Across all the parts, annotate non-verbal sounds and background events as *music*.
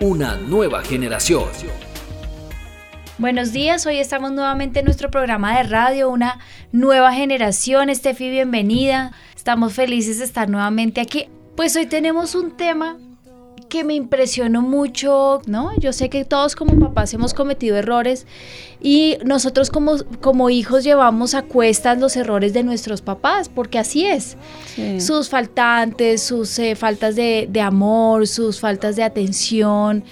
Una nueva generación. Buenos días, hoy estamos nuevamente en nuestro programa de radio, una nueva generación. Estefi, bienvenida. Estamos felices de estar nuevamente aquí. Pues hoy tenemos un tema que me impresionó mucho, ¿no? Yo sé que todos como papás hemos cometido errores y nosotros como, como hijos llevamos a cuestas los errores de nuestros papás, porque así es. Sus faltantes, sus eh, faltas de, amor, sus faltas de atención.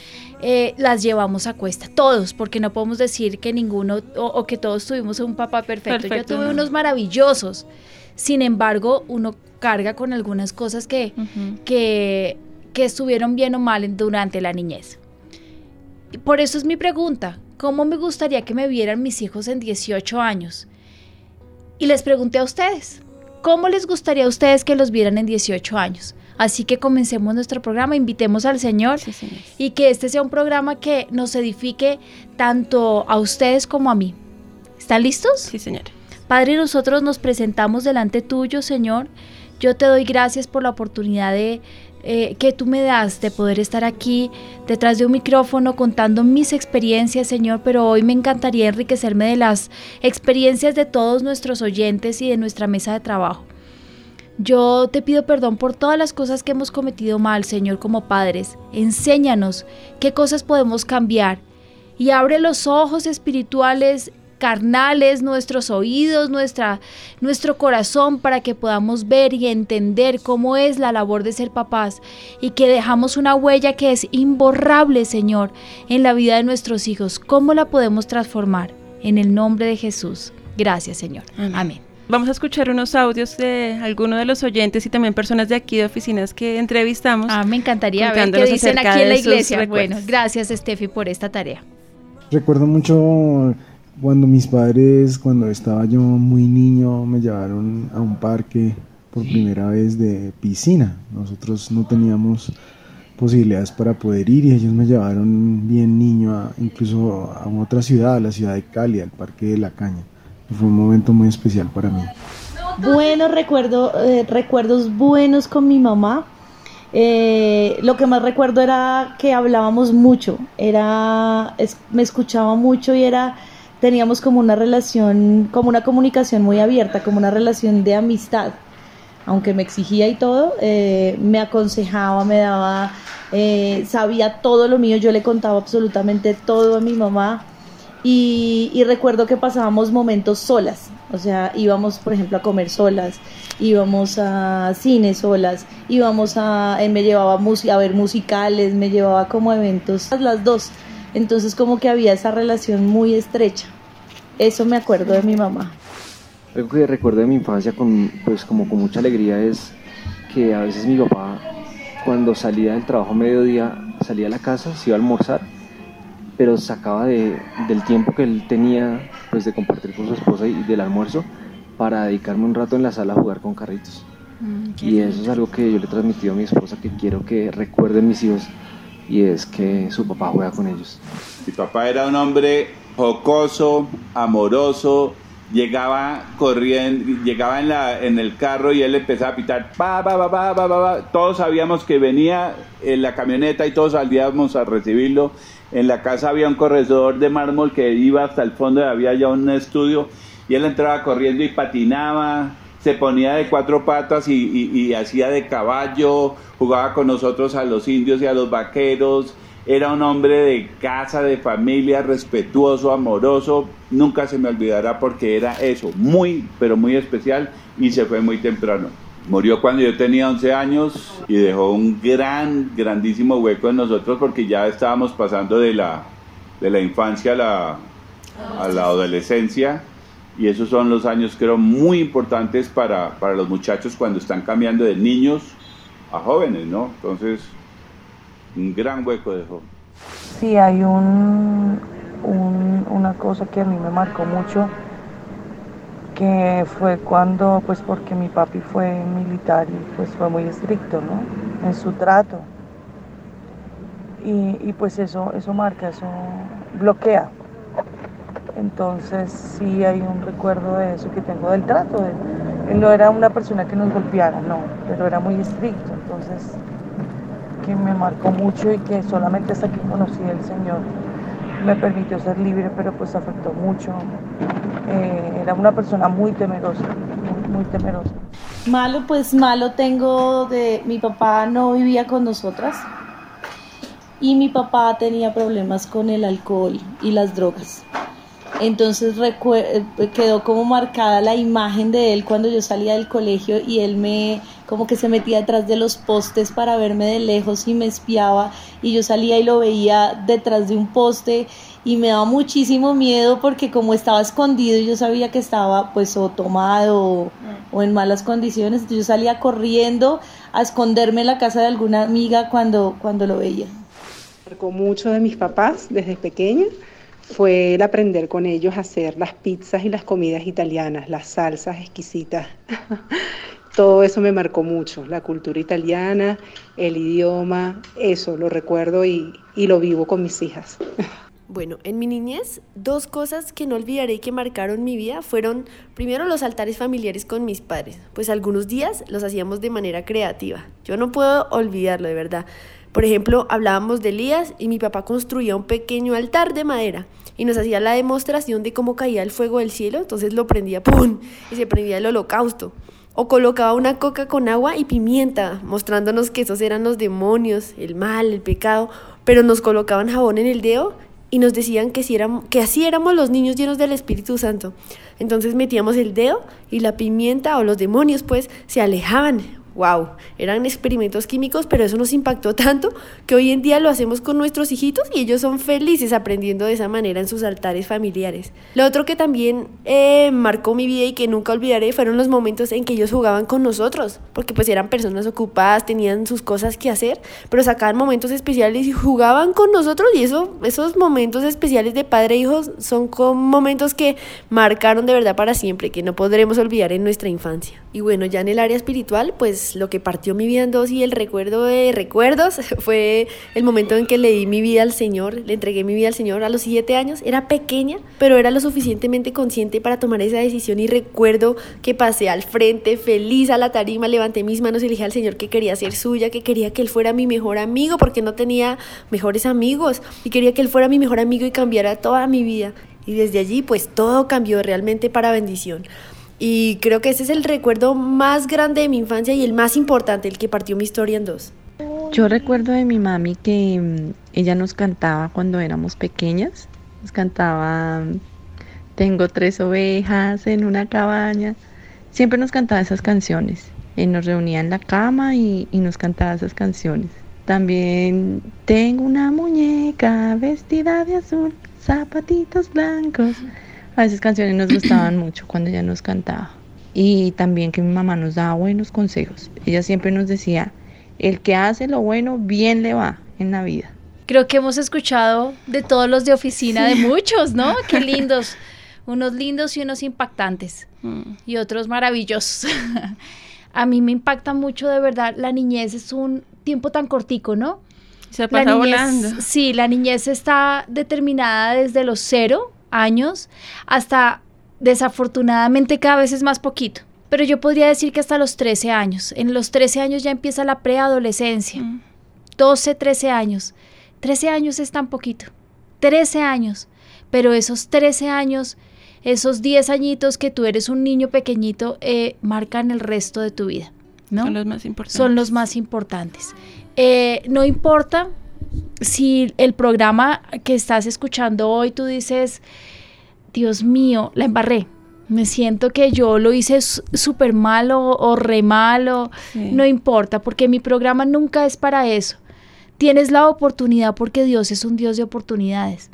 Eh, las llevamos a cuesta, todos, porque no podemos decir que ninguno o, que todos tuvimos un papá perfecto. Yo tuve unos maravillosos, sin embargo, uno carga con algunas cosas que, que que estuvieron bien o mal durante la niñez. Por eso es mi pregunta, ¿cómo me gustaría que me vieran mis hijos en 18 años? Y les pregunté a ustedes, ¿cómo les gustaría a ustedes que los vieran en 18 años? Así que comencemos nuestro programa, invitemos al Señor y que este sea un programa que nos edifique tanto a ustedes como a mí. ¿Están listos? Sí, Señor. Padre, nosotros nos presentamos delante tuyo, Señor. Yo te doy gracias por la oportunidad de, eh, que tú me das de poder estar aquí detrás de un micrófono contando mis experiencias, Señor, pero hoy me encantaría enriquecerme de las experiencias de todos nuestros oyentes y de nuestra mesa de trabajo. Yo te pido perdón por todas las cosas que hemos cometido mal, Señor, como padres. Enséñanos qué cosas podemos cambiar y abre los ojos espirituales carnales, nuestros oídos, nuestra, nuestro corazón para que podamos ver y entender cómo es la labor de ser papás y que dejamos una huella que es imborrable, Señor, en la vida de nuestros hijos. ¿Cómo la podemos transformar? En el nombre de Jesús. Gracias, Señor. Amén. Vamos a escuchar unos audios de algunos de los oyentes y también personas de aquí de oficinas que entrevistamos. Ah, me encantaría ver qué dicen aquí en la iglesia. Bueno, gracias, Steffi, por esta tarea. Recuerdo mucho cuando mis padres, cuando estaba yo muy niño, me llevaron a un parque por primera vez de piscina. Nosotros no teníamos posibilidades para poder ir y ellos me llevaron bien niño incluso a otra ciudad, a la ciudad de Cali, al Parque de la Caña. fue un momento muy especial para mí. Buenos recuerdo, eh, recuerdos buenos con mi mamá. Eh, lo que más recuerdo era que hablábamos mucho, era, me escuchaba mucho y era teníamos como una relación, como una comunicación muy abierta, como una relación de amistad. Aunque me exigía y todo, eh, me aconsejaba, me daba, eh, sabía todo lo mío, yo le contaba absolutamente todo a mi mamá. Y, recuerdo que pasábamos momentos solas, o sea, íbamos, por ejemplo, a comer solas, íbamos a cine solas, íbamos a, él me llevaba a ver musicales, me llevaba como eventos, las dos. Entonces como que había esa relación muy estrecha. Eso me acuerdo de mi mamá. Algo que recuerdo de mi infancia con, pues como con mucha alegría es que a veces mi papá cuando salía del trabajo a mediodía salía a la casa, se iba a almorzar, pero sacaba de, del tiempo que él tenía pues de compartir con su esposa y del almuerzo para dedicarme un rato en la sala a jugar con carritos. Mm, y eso es algo que yo le he transmitido a mi esposa que quiero que recuerden mis hijos y es que su papá juega con ellos. Mi papá era un hombre jocoso, amoroso, llegaba corriendo, llegaba en, la, en el carro y él empezaba a pitar, pa, pa, pa, pa, todos sabíamos que venía en la camioneta y todos salíamos a recibirlo. En la casa había un corredor de mármol que iba hasta el fondo y había ya un estudio y él entraba corriendo y patinaba, se ponía de cuatro patas y, y hacía de caballo, jugaba con nosotros a los indios y a los vaqueros, era un hombre de casa, de familia, respetuoso, amoroso. Nunca se me olvidará porque era eso, muy, pero muy especial y se fue muy temprano. Murió cuando yo tenía 11 años y dejó un gran, grandísimo hueco en nosotros porque ya estábamos pasando de la, de la infancia a la, a la adolescencia y esos son los años creo muy importantes para, para los muchachos cuando están cambiando de niños a jóvenes, ¿no? Entonces Un gran hueco dejó. Sí, hay un, una cosa que a mí me marcó mucho, que fue cuando, pues porque mi papi fue militar y pues fue muy estricto, ¿no? En su trato. Y, pues eso, eso marca, eso bloquea. Entonces sí hay un recuerdo de eso que tengo del trato. él no era una persona que nos golpeara, no, pero era muy estricto. Entonces que me marcó mucho y que solamente hasta que conocí al Señor me permitió ser libre, pero pues afectó mucho. Eh, era una persona muy temerosa, muy, temerosa. Malo, pues malo tengo de mi papá no vivía con nosotras y mi papá tenía problemas con el alcohol y las drogas. Entonces eh, quedó como marcada la imagen de él cuando yo salía del colegio y él me como que se metía detrás de los postes para verme de lejos y me espiaba y yo salía y lo veía detrás de un poste y me daba muchísimo miedo porque como estaba escondido yo sabía que estaba pues o tomado o, en malas condiciones, yo salía corriendo a esconderme en la casa de alguna amiga cuando, cuando lo veía. Marcó mucho de mis papás desde pequeña fue el aprender con ellos a hacer las pizzas y las comidas italianas, las salsas exquisitas. *laughs* Todo eso me marcó mucho, la cultura italiana, el idioma, eso lo recuerdo y, lo vivo con mis hijas. Bueno, en mi niñez, dos cosas que no olvidaré y que marcaron mi vida fueron primero los altares familiares con mis padres, pues algunos días los hacíamos de manera creativa. Yo no puedo olvidarlo, de verdad. Por ejemplo, hablábamos de Elías y mi papá construía un pequeño altar de madera y nos hacía la demostración de cómo caía el fuego del cielo, entonces lo prendía, ¡pum! y se prendía el holocausto. O colocaba una coca con agua y pimienta, mostrándonos que esos eran los demonios, el mal, el pecado, pero nos colocaban jabón en el dedo y nos decían que, si éramos, que así éramos los niños llenos del Espíritu Santo. Entonces metíamos el dedo y la pimienta o los demonios pues se alejaban wow, eran experimentos químicos, pero eso nos impactó *laughs* tanto que hoy en día lo hacemos con nuestros hijitos y ellos son felices aprendiendo de esa manera en sus altares familiares. Lo otro que también eh, marcó mi vida y que nunca olvidaré fueron los momentos en que ellos jugaban con nosotros, porque pues eran personas ocupadas, tenían sus cosas que hacer, pero sacaban momentos especiales y jugaban con nosotros y eso, esos momentos especiales de padre e hijos son como momentos que marcaron de verdad para siempre, que no podremos olvidar en nuestra infancia. Y bueno, ya en el área espiritual, pues lo que partió mi vida en dos y el recuerdo de recuerdos *laughs* fue el momento en que le di mi vida al Señor, le entregué mi vida al Señor a los siete años. Era pequeña, pero era lo suficientemente consciente para tomar esa decisión y recuerdo que pasé al frente feliz a la tarima, levanté mis manos y le dije al Señor que quería ser suya, que quería que Él fuera mi mejor amigo porque no tenía mejores amigos y quería que Él fuera mi mejor amigo y cambiara toda mi vida. Y desde allí pues todo cambió realmente para bendición. Y creo que ese es el recuerdo más grande de mi infancia y el más importante, el que partió mi historia en dos. Yo recuerdo de mi mami que mm, ella nos cantaba cuando éramos pequeñas. Nos cantaba, tengo tres ovejas en una cabaña. Siempre nos cantaba esas canciones. Y nos reunía en la cama y nos cantaba esas canciones. También tengo una muñeca vestida de azul, zapatitos blancos. A esas canciones nos gustaban mucho cuando ella nos cantaba. Y también que mi mamá nos daba buenos consejos. Ella siempre nos decía, el que hace lo bueno, bien le va en la vida. Creo que hemos escuchado de todos los de oficina, de muchos, ¿no? *laughs* Qué lindos. Unos lindos y unos impactantes. Mm. Y otros maravillosos. *laughs* A mí me impacta mucho, de verdad. La niñez es un tiempo tan cortico, ¿no? Se pasa volando. Sí, la niñez está determinada desde los cero años hasta desafortunadamente cada vez es más poquito. Pero yo podría decir que hasta los 13 años. En los 13 años ya empieza la preadolescencia. 12, mm. 13 años. 13 años es tan poquito. 13 años. Pero esos 13 años, esos 10 añitos que tú eres un niño pequeñito, eh, marcan el resto de tu vida. ¿no? Son los más importantes. Son los más importantes. Eh, no importa si el programa que estás escuchando hoy tú dices, Dios mío, la embarré. Me siento que yo lo hice súper malo o re malo. No importa, porque mi programa nunca es para eso. Tienes la oportunidad porque Dios es un Dios de oportunidades.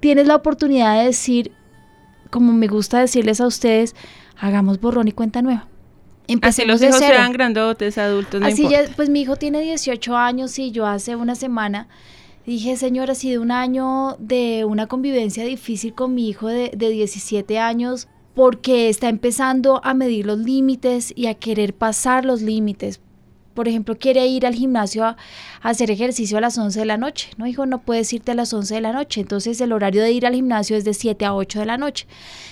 Tienes la oportunidad de decir, como me gusta decirles a ustedes, hagamos borrón y cuenta nueva Así los hijos sean grandotes, adultos, no Así importa. ya, pues mi hijo tiene 18 años y yo hace una semana dije, señor, ha sido un año de una convivencia difícil con mi hijo de, de 17 años porque está empezando a medir los límites y a querer pasar los límites. Por ejemplo, quiere ir al gimnasio a, a hacer ejercicio a las 11 de la noche. No, hijo, no puedes irte a las 11 de la noche. Entonces el horario de ir al gimnasio es de 7 a 8 de la noche.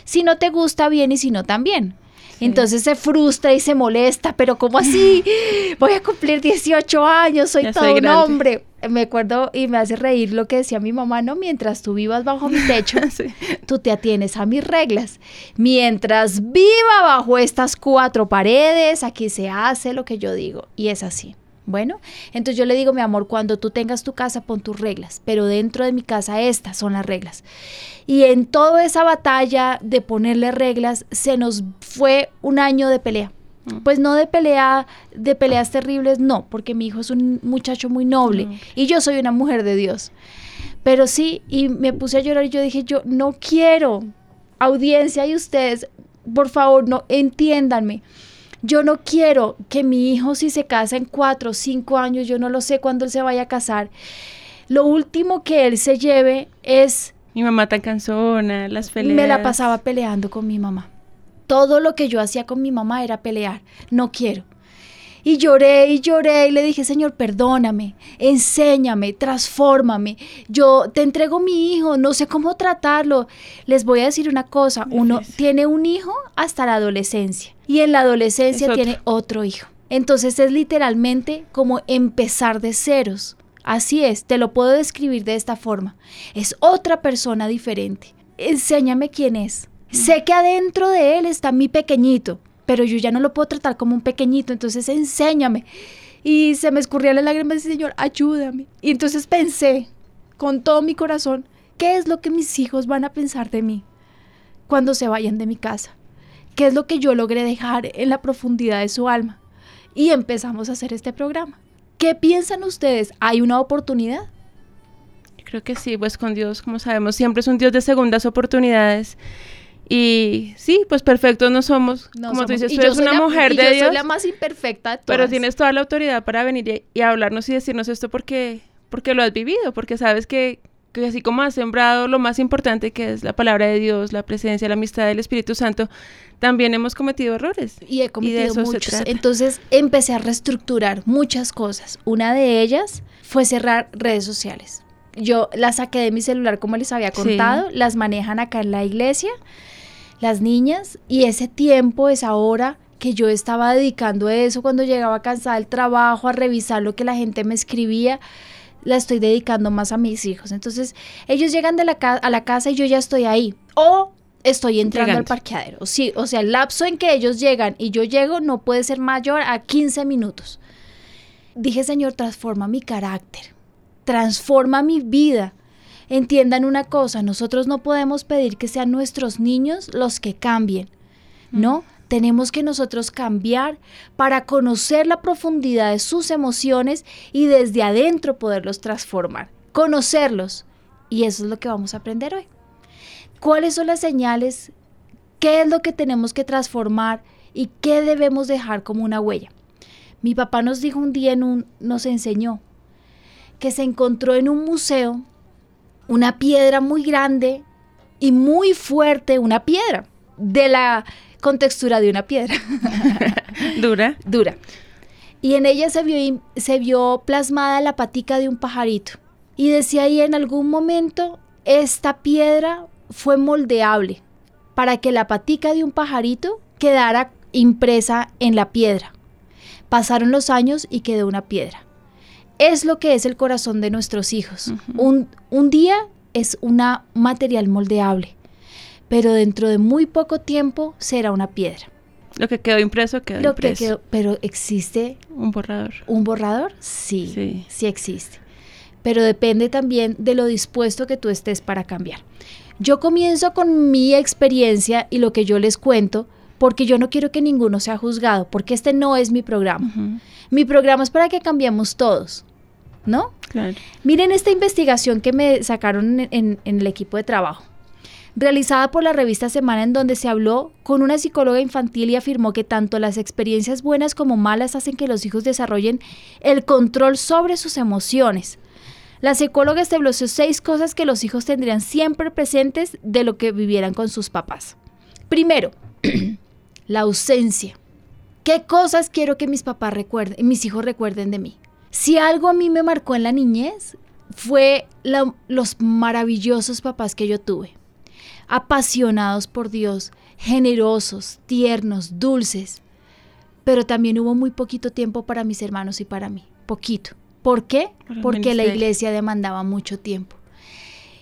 Si no te gusta, bien y si no, también. Entonces se frustra y se molesta, pero ¿cómo así? *gasps* Voy a cumplir 18 años, soy Ya todo soy un hombre. Me acuerdo y me hace reír lo que decía mi mamá, no, mientras tú vivas bajo mi techo, *laughs* tú te atienes a mis reglas. Mientras viva bajo estas cuatro paredes, aquí se hace lo que yo digo. Y es así. Bueno, entonces yo le digo, mi amor, cuando tú tengas tu casa, pon tus reglas, pero dentro de mi casa estas son las reglas. Y en toda esa batalla de ponerle reglas, se nos fue un año de pelea. Pues no de pelea, de peleas terribles, no, porque mi hijo es un muchacho muy noble y yo soy una mujer de Dios. Pero sí, y me puse a llorar y yo dije, yo no quiero, audiencia y ustedes, por favor, no entiéndanme. Yo no quiero que mi hijo si se casa en cuatro o cinco años, yo no lo sé cuándo él se vaya a casar. Lo último que él se lleve es Mi mamá tan cansona, las peleas. me la pasaba peleando con mi mamá. Todo lo que yo hacía con mi mamá era pelear. No quiero. Y lloré y lloré y le dije, Señor, perdóname, enséñame, transfórmame. Yo te entrego mi hijo, no sé cómo tratarlo. Les voy a decir una cosa, uno tiene un hijo hasta la adolescencia y en la adolescencia otro. tiene otro hijo. Entonces es literalmente como empezar de ceros. Así es, te lo puedo describir de esta forma. Es otra persona diferente. Enséñame quién es. Sé que adentro de él está mi pequeñito, pero yo ya no lo puedo tratar como un pequeñito, entonces enséñame. Y se me escurría la lágrima y decía, Señor, ayúdame. Y entonces pensé con todo mi corazón, ¿qué es lo que mis hijos van a pensar de mí cuando se vayan de mi casa? ¿Qué es lo que yo logré dejar en la profundidad de su alma? Y empezamos a hacer este programa. ¿Qué piensan ustedes? ¿Hay una oportunidad? Creo que sí, pues con Dios, como sabemos, siempre es un Dios de segundas oportunidades. Y sí, pues perfectos no somos. No como tú dices, tú eres una la- mujer y de yo Dios. soy la más imperfecta de Pero todas. tienes toda la autoridad para venir y, y hablarnos y decirnos esto porque, porque lo has vivido, porque sabes que, que así como has sembrado lo más importante que es la palabra de Dios, la presencia, la amistad del Espíritu Santo, también hemos cometido errores. y he de cometido se muchos. trata. Entonces empecé a reestructurar muchas cosas. Una de ellas fue cerrar redes sociales. Yo las saqué de mi celular, como les había Sí. contado, las manejan acá en la iglesia, las niñas, y ese tiempo, esa hora que yo estaba dedicando a eso cuando llegaba cansada del trabajo, a revisar lo que la gente me escribía, la estoy dedicando más a mis hijos. Entonces, ellos llegan de la a la casa y yo ya estoy ahí. O estoy entrando Llegando. al parqueadero. Sí, o sea, el lapso en que ellos llegan y yo llego no puede ser mayor a 15 minutos. Dije, Señor, transforma mi carácter, transforma mi vida. Entiendan una cosa, nosotros no podemos pedir que sean nuestros niños los que cambien, ¿no? Tenemos que nosotros cambiar para conocer la profundidad de sus emociones y desde adentro poderlos transformar, conocerlos. Y eso es lo que vamos a aprender hoy. ¿Cuáles son las señales? ¿Qué es lo que tenemos que transformar y qué debemos dejar como una huella? Mi papá nos dijo un día, en un, nos enseñó que se encontró en un museo una piedra muy grande y muy fuerte, una piedra de la contextura de una piedra. *laughs* Dura. Dura. Y en ella se vio, se vio plasmada la patica de un pajarito. Y decía ahí en algún momento, esta piedra fue moldeable para que la patica de un pajarito quedara impresa en la piedra. Pasaron los años y quedó una piedra. Es lo que es el corazón de nuestros hijos. un, un día es un material moldeable, pero dentro de muy poco tiempo será una piedra. Lo que quedó impreso quedó Lo que impreso. quedó- pero existe Un borrador. un borrador, sí, sí, existe. Pero depende también de lo dispuesto que tú estés para cambiar. Yo comienzo con mi experiencia y lo que yo les cuento, porque yo no quiero que ninguno sea juzgado, porque este no es mi programa. Mi programa es para que cambiemos todos, ¿no? Claro. Miren esta investigación que me sacaron en, en- en el equipo de trabajo. realizada por la revista Semana en donde se habló con una psicóloga infantil y afirmó que tanto las experiencias buenas como malas hacen que los hijos desarrollen el control sobre sus emociones. La psicóloga estableció seis cosas que los hijos tendrían siempre presentes de lo que vivieran con sus papás. Primero, *clears throat* la ausencia. ¿Qué cosas quiero que mis papás recuerden, mis hijos recuerden de mí? Si algo a mí me marcó en la niñez, fue los maravillosos papás que yo tuve. Apasionados por Dios, generosos, tiernos, dulces. Pero también hubo muy poquito tiempo para mis hermanos y para mí. Poquito. ¿Por qué? Porque la iglesia demandaba mucho tiempo.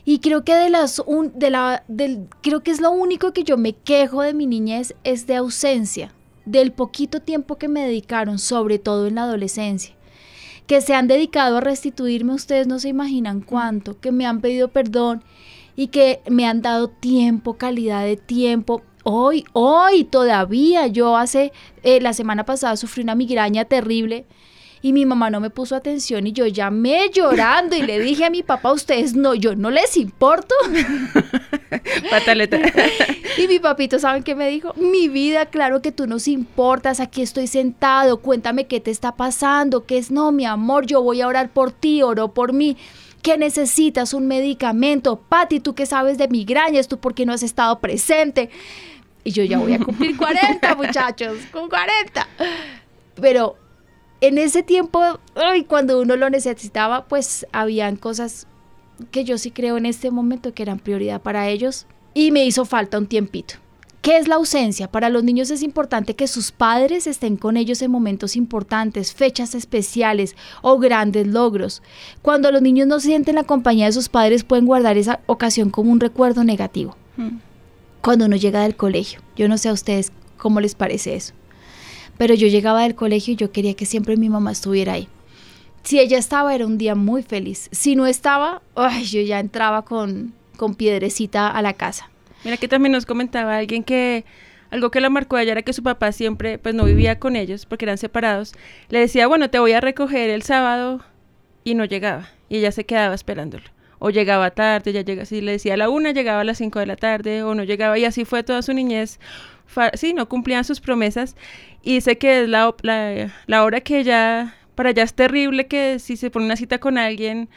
Y creo que de las de la del, creo que es lo único que yo me quejo de mi niñez es de ausencia, del poquito tiempo que me dedicaron, sobre todo en la adolescencia. Que se han dedicado a restituirme, ustedes no se imaginan cuánto, que me han pedido perdón y que me han dado tiempo, calidad de tiempo. Hoy, hoy todavía, yo hace, eh, la semana pasada sufrí una migraña terrible y mi mamá no me puso atención y yo llamé llorando y le dije a mi papá, ustedes no, yo no les importo. *laughs* Pataleta. *laughs* y mi papito, ¿saben qué me dijo? Mi vida, claro que tú nos importas, aquí estoy sentado, cuéntame qué te está pasando, qué es, no, mi amor, yo voy a orar por ti, oro por mí. ¿Qué necesitas? Un medicamento. Pati, ¿tú qué sabes de migrañas? ¿Tú por qué no has estado presente? Y yo ya voy a cumplir 40, *laughs* muchachos, con 40. Pero en ese tiempo, ay, cuando uno lo necesitaba, pues habían cosas que yo sí creo en este momento que eran prioridad para ellos y me hizo falta un tiempito. ¿Qué es la ausencia? Para los niños es importante que sus padres estén con ellos en momentos importantes, fechas especiales o grandes logros. Cuando los niños no sienten la compañía de sus padres pueden guardar esa ocasión como un recuerdo negativo. Mm. Cuando uno llega del colegio, yo no sé a ustedes cómo les parece eso pero yo llegaba del colegio y yo quería que siempre mi mamá estuviera ahí. Si ella estaba era un día muy feliz. Si no estaba, ay, yo ya entraba con, con piedrecita a la casa. Mira que también nos comentaba alguien que algo que la marcó a ella era que su papá siempre pues no vivía con ellos porque eran separados. Le decía, bueno, te voy a recoger el sábado y no llegaba. Y ella se quedaba esperándolo. O llegaba tarde, ya llega, si le decía a la una, llegaba a las cinco de la tarde, o no llegaba, y así fue toda su niñez sí, no cumplían sus promesas y sé que es la, la, hora que ya, para ella es terrible que si se pone una cita con alguien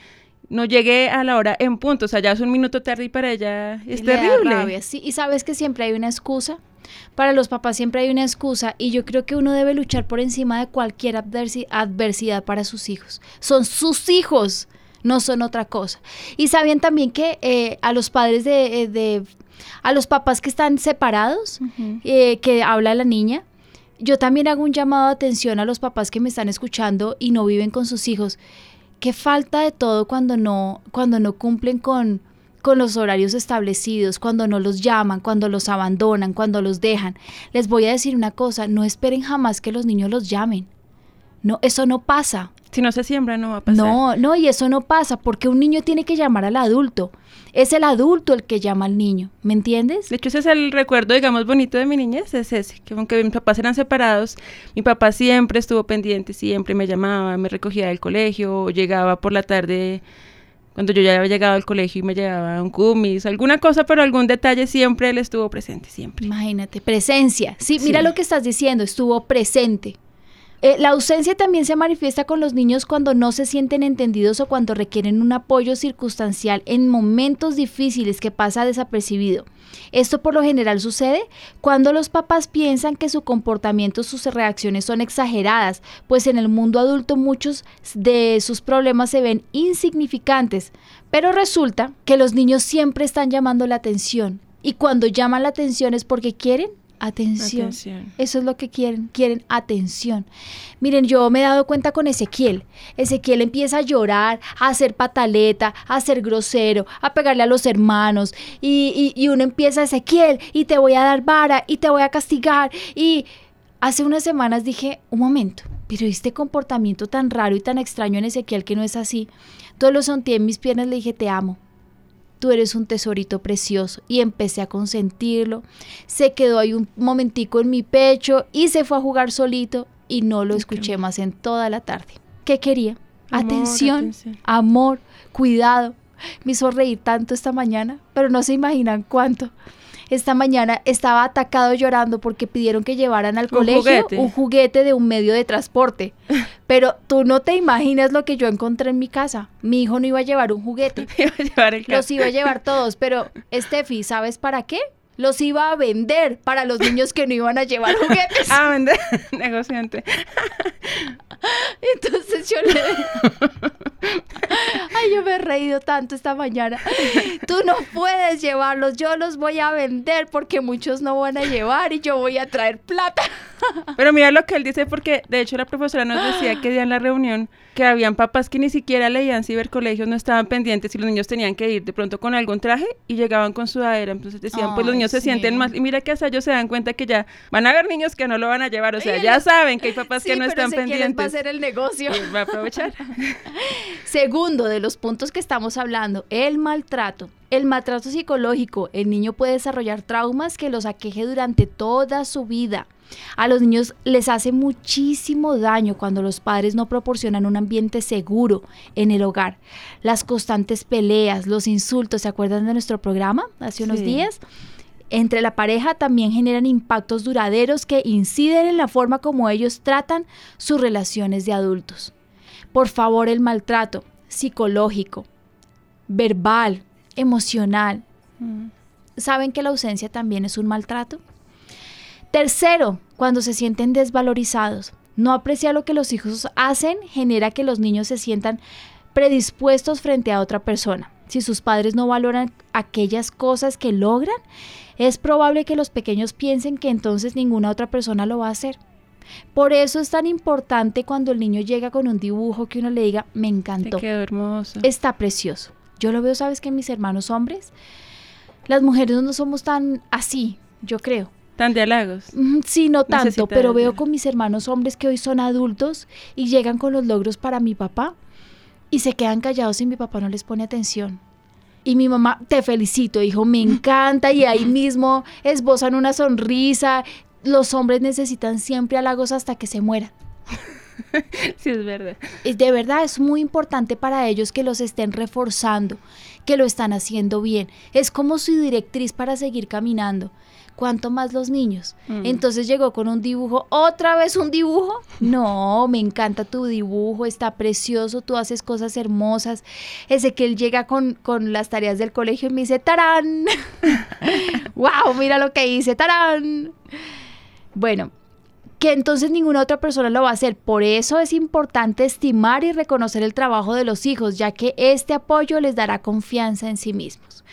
no llegue a la hora en punto, o sea, ya es un minuto tarde y para ella es terrible. sí, y sabes que siempre hay una excusa. Para los papás siempre hay una excusa y yo creo que uno debe luchar por encima de cualquier adversidad para sus hijos. Son sus hijos, no son otra cosa. Y saben también que eh, a los padres de, de, a los papás que están separados, eh, que habla la niña, yo también hago un llamado de atención a los papás que me están escuchando y no viven con sus hijos. Qué falta de todo cuando no, cuando no cumplen con, con los horarios establecidos, cuando no los llaman, cuando los abandonan, cuando los dejan. Les voy a decir una cosa, no esperen jamás que los niños los llamen. No, eso no pasa. Si no se siembra, no va a pasar. No, no, y eso no pasa, porque un niño tiene que llamar al adulto. Es el adulto el que llama al niño, ¿me entiendes? De hecho, ese es el recuerdo, digamos, bonito de mi niñez, es ese, que aunque mis papás eran separados, mi papá siempre estuvo pendiente, siempre me llamaba, me recogía del colegio, llegaba por la tarde cuando yo ya había llegado al colegio y me llevaba un cumis, alguna cosa, pero algún detalle siempre él estuvo presente, siempre. Imagínate, presencia. Sí, mira lo que estás diciendo, estuvo presente. Eh, la ausencia también se manifiesta con los niños cuando no se sienten entendidos o cuando requieren un apoyo circunstancial en momentos difíciles que pasa desapercibido. Esto por lo general sucede cuando los papás piensan que su comportamiento, sus reacciones son exageradas, pues en el mundo adulto muchos de sus problemas se ven insignificantes, pero resulta que los niños siempre están llamando la atención y cuando llaman la atención es porque quieren Atención. Eso es lo que quieren, quieren atención. Miren, yo me he dado cuenta con Ezequiel. Ezequiel empieza a llorar, a hacer pataleta, a ser grosero, a pegarle a los hermanos. Y, y, uno empieza, Ezequiel, y te voy a dar vara, y te voy a castigar. Y hace unas semanas dije, un momento, pero este comportamiento tan raro y tan extraño en Ezequiel que no es así. Todos lo sentí en mis piernas, le dije, te amo tú eres un tesorito precioso. Y empecé a consentirlo. Se quedó ahí un momentico en mi pecho y se fue a jugar solito y no lo escuché más en toda la tarde. ¿Qué quería? atención, amor, cuidado. me hizo reír tanto esta mañana, pero no se imaginan cuánto. Esta mañana estaba atacado llorando porque pidieron que llevaran al Un colegio juguete. un juguete de un medio de transporte. *laughs* Pero tú no te imaginas lo que yo encontré en mi casa. Mi hijo no iba a llevar un juguete. *laughs* Iba a llevar el Los iba a llevar *laughs* todos, pero Steffi, ¿sabes para qué? Los iba a vender para los niños que no iban a llevar juguetes. *laughs* Ah, vender. *laughs* Negociante. *laughs* Entonces yo le... Ay, yo me he reído tanto esta mañana. Tú no puedes llevarlos, yo los voy a vender porque muchos no van a llevar y yo voy a traer plata. Pero mira lo que él dice porque de hecho la profesora nos decía que día en la reunión que habían papás que ni siquiera leían cibercolegios, no estaban pendientes y los niños tenían que ir de pronto con algún traje y llegaban con sudadera. Entonces decían, pues los niños se sí. sienten más. Y mira que hasta ellos se dan cuenta que ya van a haber niños que no lo van a llevar. O sea, ya saben que hay papás que no pero están les va a pendientes. hacer el negocio. Va a aprovechar. *laughs* Segundo de los puntos que estamos hablando, el maltrato. El maltrato psicológico. El niño puede desarrollar traumas que los aqueje durante toda su vida. A los niños les hace muchísimo daño cuando los padres no proporcionan un ambiente seguro en el hogar. Las constantes peleas, los insultos, ¿se acuerdan de nuestro programa hace unos Sí. días? Entre la pareja también generan impactos duraderos que inciden en la forma como ellos tratan sus relaciones de adultos. Por favor, el maltrato psicológico, verbal, emocional. ¿Saben que la ausencia también es un maltrato? Tercero, cuando se sienten desvalorizados. No apreciar lo que los hijos hacen genera que los niños se sientan predispuestos frente a otra persona. Si sus padres no valoran aquellas cosas que logran, es probable que los pequeños piensen que entonces ninguna otra persona lo va a hacer. Por eso es tan importante cuando el niño llega con un dibujo que uno le diga, me Te encantó. quedó hermoso. Está precioso. Yo lo veo, sabes que mis hermanos hombres, las mujeres no somos tan así, yo creo. Tan de halagos. Sí, no tanto, Necesita pero veo con mis hermanos hombres que hoy son adultos y llegan con los logros para mi papá y se quedan callados y mi papá no les pone atención. Y mi mamá, te felicito, hijo, me encanta y ahí *laughs* mismo esbozan una sonrisa. Los hombres necesitan siempre halagos hasta que se mueran. Sí, es verdad. Es de verdad es muy importante para ellos que los estén reforzando, que lo están haciendo bien. Es como su directriz para seguir caminando. ¿Cuánto más los niños? Mm. Entonces llegó con un dibujo, otra vez un dibujo. *laughs* No, me encanta tu dibujo, está precioso, tú haces cosas hermosas. Ese que él llega con, con las tareas del colegio y me dice, ¡tarán! *laughs* ¡Wow! Mira lo que hice, ¡tarán! Bueno, que entonces ninguna otra persona lo va a hacer. Por eso es importante estimar y reconocer el trabajo de los hijos, ya que este apoyo les dará confianza en sí mismos.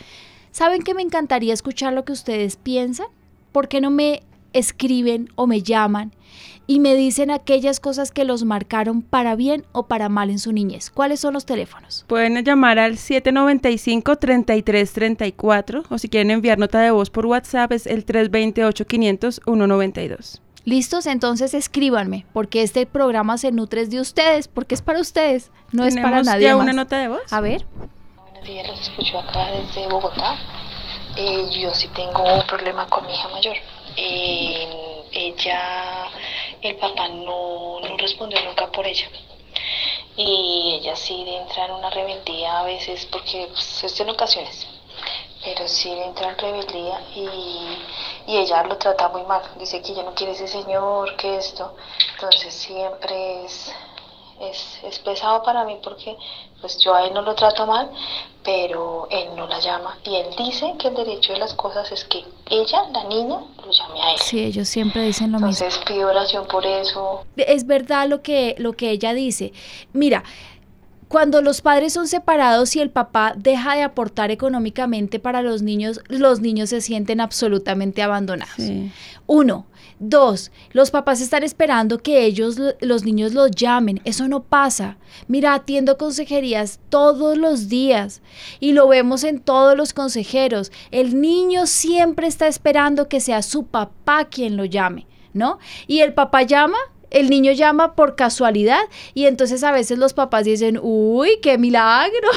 ¿Saben que me encantaría escuchar lo que ustedes piensan? ¿Por qué no me escriben o me llaman y me dicen aquellas cosas que los marcaron para bien o para mal en su niñez? ¿Cuáles son los teléfonos? Pueden llamar al 795-3334 o si quieren enviar nota de voz por WhatsApp es el 328-500-192. ¿Listos? Entonces escríbanme, porque este programa se nutre de ustedes, porque es para ustedes, no es para ¿Tenemos nadie ya más. una nota de voz? A ver. Buenos días, los escucho acá desde Bogotá. Eh, yo sí tengo un problema con mi hija mayor. Eh, ella, el papá no, no respondió nunca por ella. Y ella sí entra en una rebeldía a veces, porque pues, es en ocasiones, pero sí entra en rebeldía y, y ella lo trata muy mal. Dice que ella no quiere ese señor, que esto. Entonces siempre es, es, es pesado para mí porque pues yo a él no lo trato mal, pero él no la llama. Y él dice que el derecho de las cosas es que ella, la niña, lo llame a él. Sí, ellos siempre dicen lo mismo. Entonces pido oración por eso. Es verdad lo que, lo que ella dice. Mira, cuando los padres son separados y el papá deja de aportar económicamente para los niños, los niños se sienten absolutamente abandonados. Uno. Dos, los papás están esperando que ellos, lo- los niños los llamen. Eso no pasa. Mira, atiendo consejerías todos los días y lo vemos en todos los consejeros. El niño siempre está esperando que sea su papá quien lo llame, ¿no? Y el papá llama el niño llama por casualidad y entonces a veces los papás dicen, uy, qué milagro.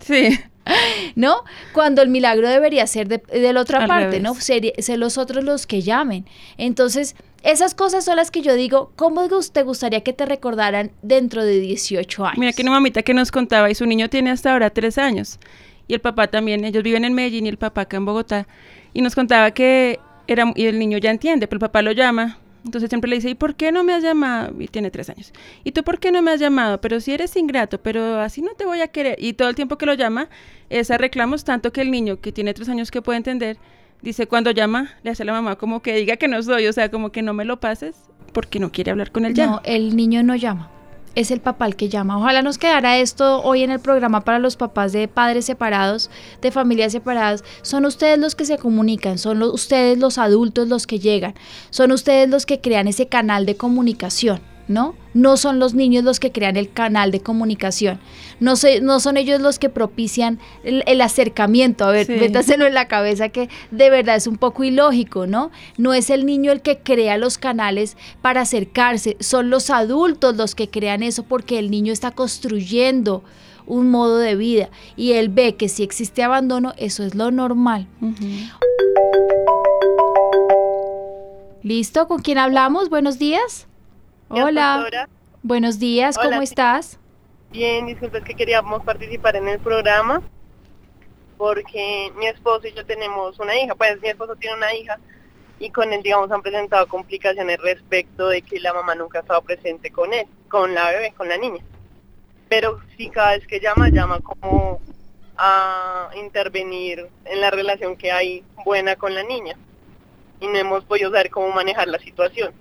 Sí. *laughs* ¿No? Cuando el milagro debería ser de, de la otra Al parte, revés. ¿no? Ser, ser los otros los que llamen. Entonces, esas cosas son las que yo digo, ¿cómo te gustaría que te recordaran dentro de 18 años? Mira que una mamita que nos contaba y su niño tiene hasta ahora tres años. y el papá también, ellos viven en Medellín y el papá acá en Bogotá, y nos contaba que era, y el niño ya entiende, pero el papá lo llama, entonces siempre le dice, ¿y por qué no me has llamado? Y tiene tres años. ¿Y tú por qué no me has llamado? Pero si eres ingrato, pero así no te voy a querer. Y todo el tiempo que lo llama, esa reclamos tanto que el niño que tiene tres años que puede entender, dice cuando llama, le hace a la mamá como que diga que no soy, o sea, como que no me lo pases porque no quiere hablar con él ya. No, el niño no llama. Es el papá el que llama. Ojalá nos quedara esto hoy en el programa para los papás de padres separados, de familias separadas. Son ustedes los que se comunican, son ustedes los adultos los que llegan, son ustedes los que crean ese canal de comunicación. ¿No? No son los niños los que crean el canal de comunicación, no, no son ellos los que propician el, acercamiento. A ver, métaselo en la cabeza que de verdad es un poco ilógico, ¿no? No es el niño el que crea los canales para acercarse, son los adultos los que crean eso porque el niño está construyendo un modo de vida y él ve que si existe abandono, eso es lo normal. ¿Listo? ¿Con quién hablamos? Buenos días. Hola. Buenos días, ¿cómo estás? Bien, disculpe, es que queríamos participar en el programa porque mi esposo y yo tenemos una hija, pues mi esposo tiene una hija y con él, digamos, han presentado complicaciones respecto de que la mamá nunca ha estado presente con él, con la bebé, con la niña. Pero sí, cada vez que llama, llama como a intervenir en la relación que hay buena con la niña y no hemos podido saber cómo manejar la situación.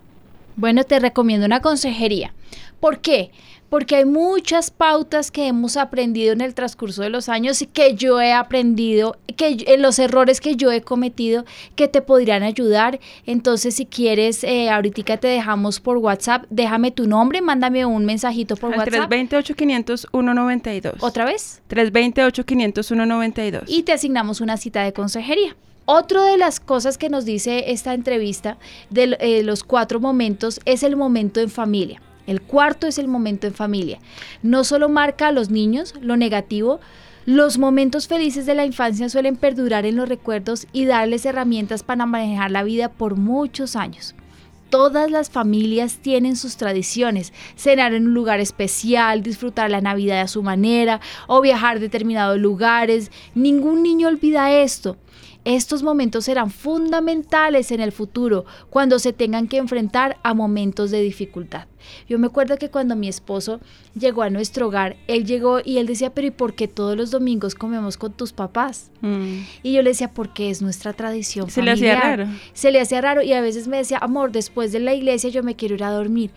Bueno, te recomiendo una consejería. ¿Por qué? Porque hay muchas pautas que hemos aprendido en el transcurso de los años y que yo he aprendido, que en eh, los errores que yo he cometido, que te podrían ayudar. Entonces, si quieres, eh, ahorita te dejamos por WhatsApp, déjame tu nombre, mándame un mensajito por WhatsApp. 328-500-192. ¿Otra vez? 328-500-192. Y te asignamos una cita de consejería. Otra de las cosas que nos dice esta entrevista de eh, los cuatro momentos es el momento en familia. El cuarto es el momento en familia. No solo marca a los niños lo negativo, los momentos felices de la infancia suelen perdurar en los recuerdos y darles herramientas para manejar la vida por muchos años. Todas las familias tienen sus tradiciones, cenar en un lugar especial, disfrutar la Navidad a su manera o viajar a determinados lugares. Ningún niño olvida esto. Estos momentos serán fundamentales en el futuro cuando se tengan que enfrentar a momentos de dificultad. Yo me acuerdo que cuando mi esposo llegó a nuestro hogar, él llegó y él decía, pero ¿y por qué todos los domingos comemos con tus papás? Mm. Y yo le decía, porque es nuestra tradición. Se le hacía raro. Se le hacía raro y a veces me decía, amor, después de la iglesia yo me quiero ir a dormir.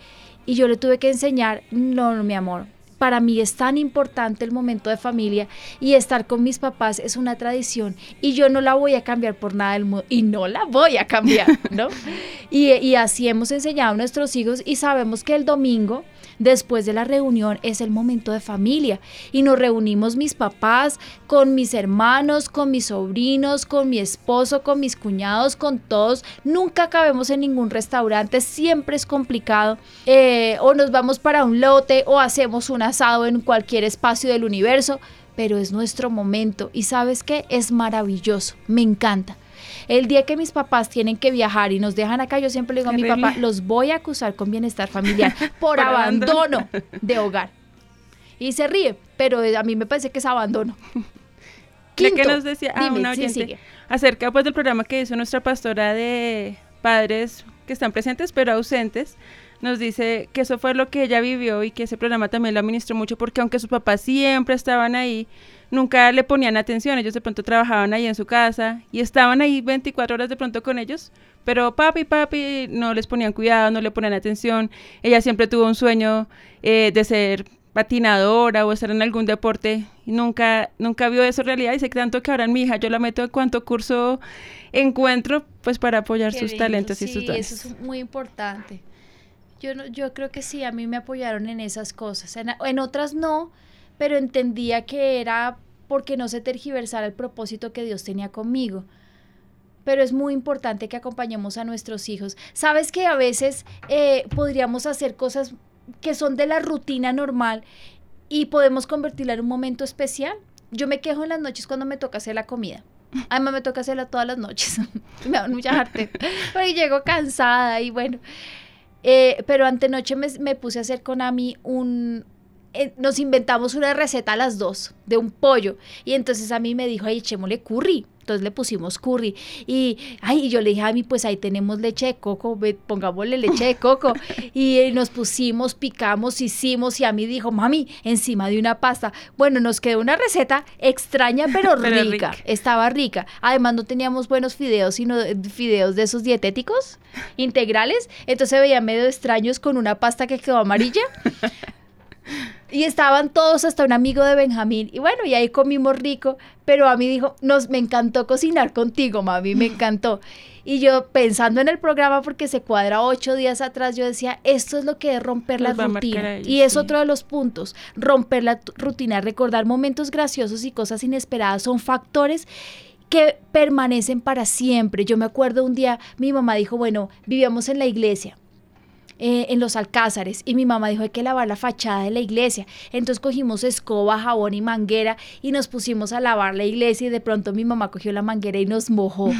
Y yo le tuve que enseñar, no, no mi amor, para mí es tan importante el momento de familia y estar con mis papás es una tradición y yo no la voy a cambiar por nada del mundo y no la voy a cambiar, ¿no? *laughs* y, y así hemos enseñado a nuestros hijos y sabemos que el domingo Después de la reunión es el momento de familia y nos reunimos mis papás con mis hermanos, con mis sobrinos, con mi esposo, con mis cuñados, con todos. Nunca cabemos en ningún restaurante, siempre es complicado. Eh, o nos vamos para un lote o hacemos un asado en cualquier espacio del universo, pero es nuestro momento y sabes qué, es maravilloso, me encanta. El día que mis papás tienen que viajar y nos dejan acá, yo siempre le digo a mi papá, los voy a acusar con bienestar familiar *laughs* por, abandono. de hogar. Y se ríe, pero a mí me parece que es abandono. *laughs* Quinto, ¿Qué nos decía ah, una oyente, acerca pues del programa que hizo nuestra pastora de padres que están presentes pero ausentes, nos dice que eso fue lo que ella vivió y que ese programa también lo administró mucho porque aunque sus papás siempre estaban ahí, nunca le ponían atención, ellos de pronto trabajaban ahí en su casa y estaban ahí 24 horas de pronto con ellos, pero papi, papi no les ponían cuidado, no le ponían atención, ella siempre tuvo un sueño eh, de ser patinadora o estar en algún deporte. Y nunca, nunca vio eso en realidad. Y sé tanto que ahora en mi hija yo la meto en cuanto curso encuentro pues para apoyar sus talentos y sus dones. eso es muy importante. Yo, no, yo creo que sí, a mí me apoyaron en esas cosas, en otras no, pero entendía que era porque no se tergiversara el propósito que Dios tenía conmigo. Pero es muy importante que acompañemos a nuestros hijos. Sabes que a veces eh, podríamos hacer cosas que son de la rutina normal y podemos convertirla en un momento especial. Yo me quejo en las noches cuando me toca hacer la comida. Además me toca hacerla todas las noches. *laughs* me da mucha arte. Porque llego cansada y bueno. Eh, pero antenoche me, me puse a hacer con Ami un, eh, nos inventamos una receta a las dos de un pollo. Y entonces a mí me dijo, ay, echémosle curry. Entonces le pusimos curry. Y, ay, y yo le dije a mí, pues ahí tenemos leche de coco, pongámosle leche de coco. *laughs* y eh, nos pusimos, picamos, hicimos. Y a mí dijo, mami, encima de una pasta. Bueno, nos quedó una receta extraña, pero, *laughs* Pero rica. rica. Estaba rica. Además, no teníamos buenos fideos, sino eh, fideos de esos dietéticos *laughs* integrales. Entonces se veían medio extraños con una pasta que quedó amarilla. Y estaban todos, hasta un amigo de Benjamín. Y bueno, y ahí comimos rico. Pero a mí dijo, nos, me encantó cocinar contigo, mami, me *laughs* encantó. Y yo pensando en el programa, porque se cuadra ocho días atrás, yo decía, esto es lo que es romper la rutina. y es sí. otro de los puntos. Romper la rutina, recordar momentos graciosos y cosas inesperadas son factores que permanecen para siempre. Yo me acuerdo un día, mi mamá dijo, bueno, vivíamos en la iglesia eh, en los alcázares y mi mamá dijo hay que lavar la fachada de la iglesia. Entonces cogimos escoba, jabón y manguera y nos pusimos a lavar la iglesia y de pronto mi mamá cogió la manguera y nos mojó.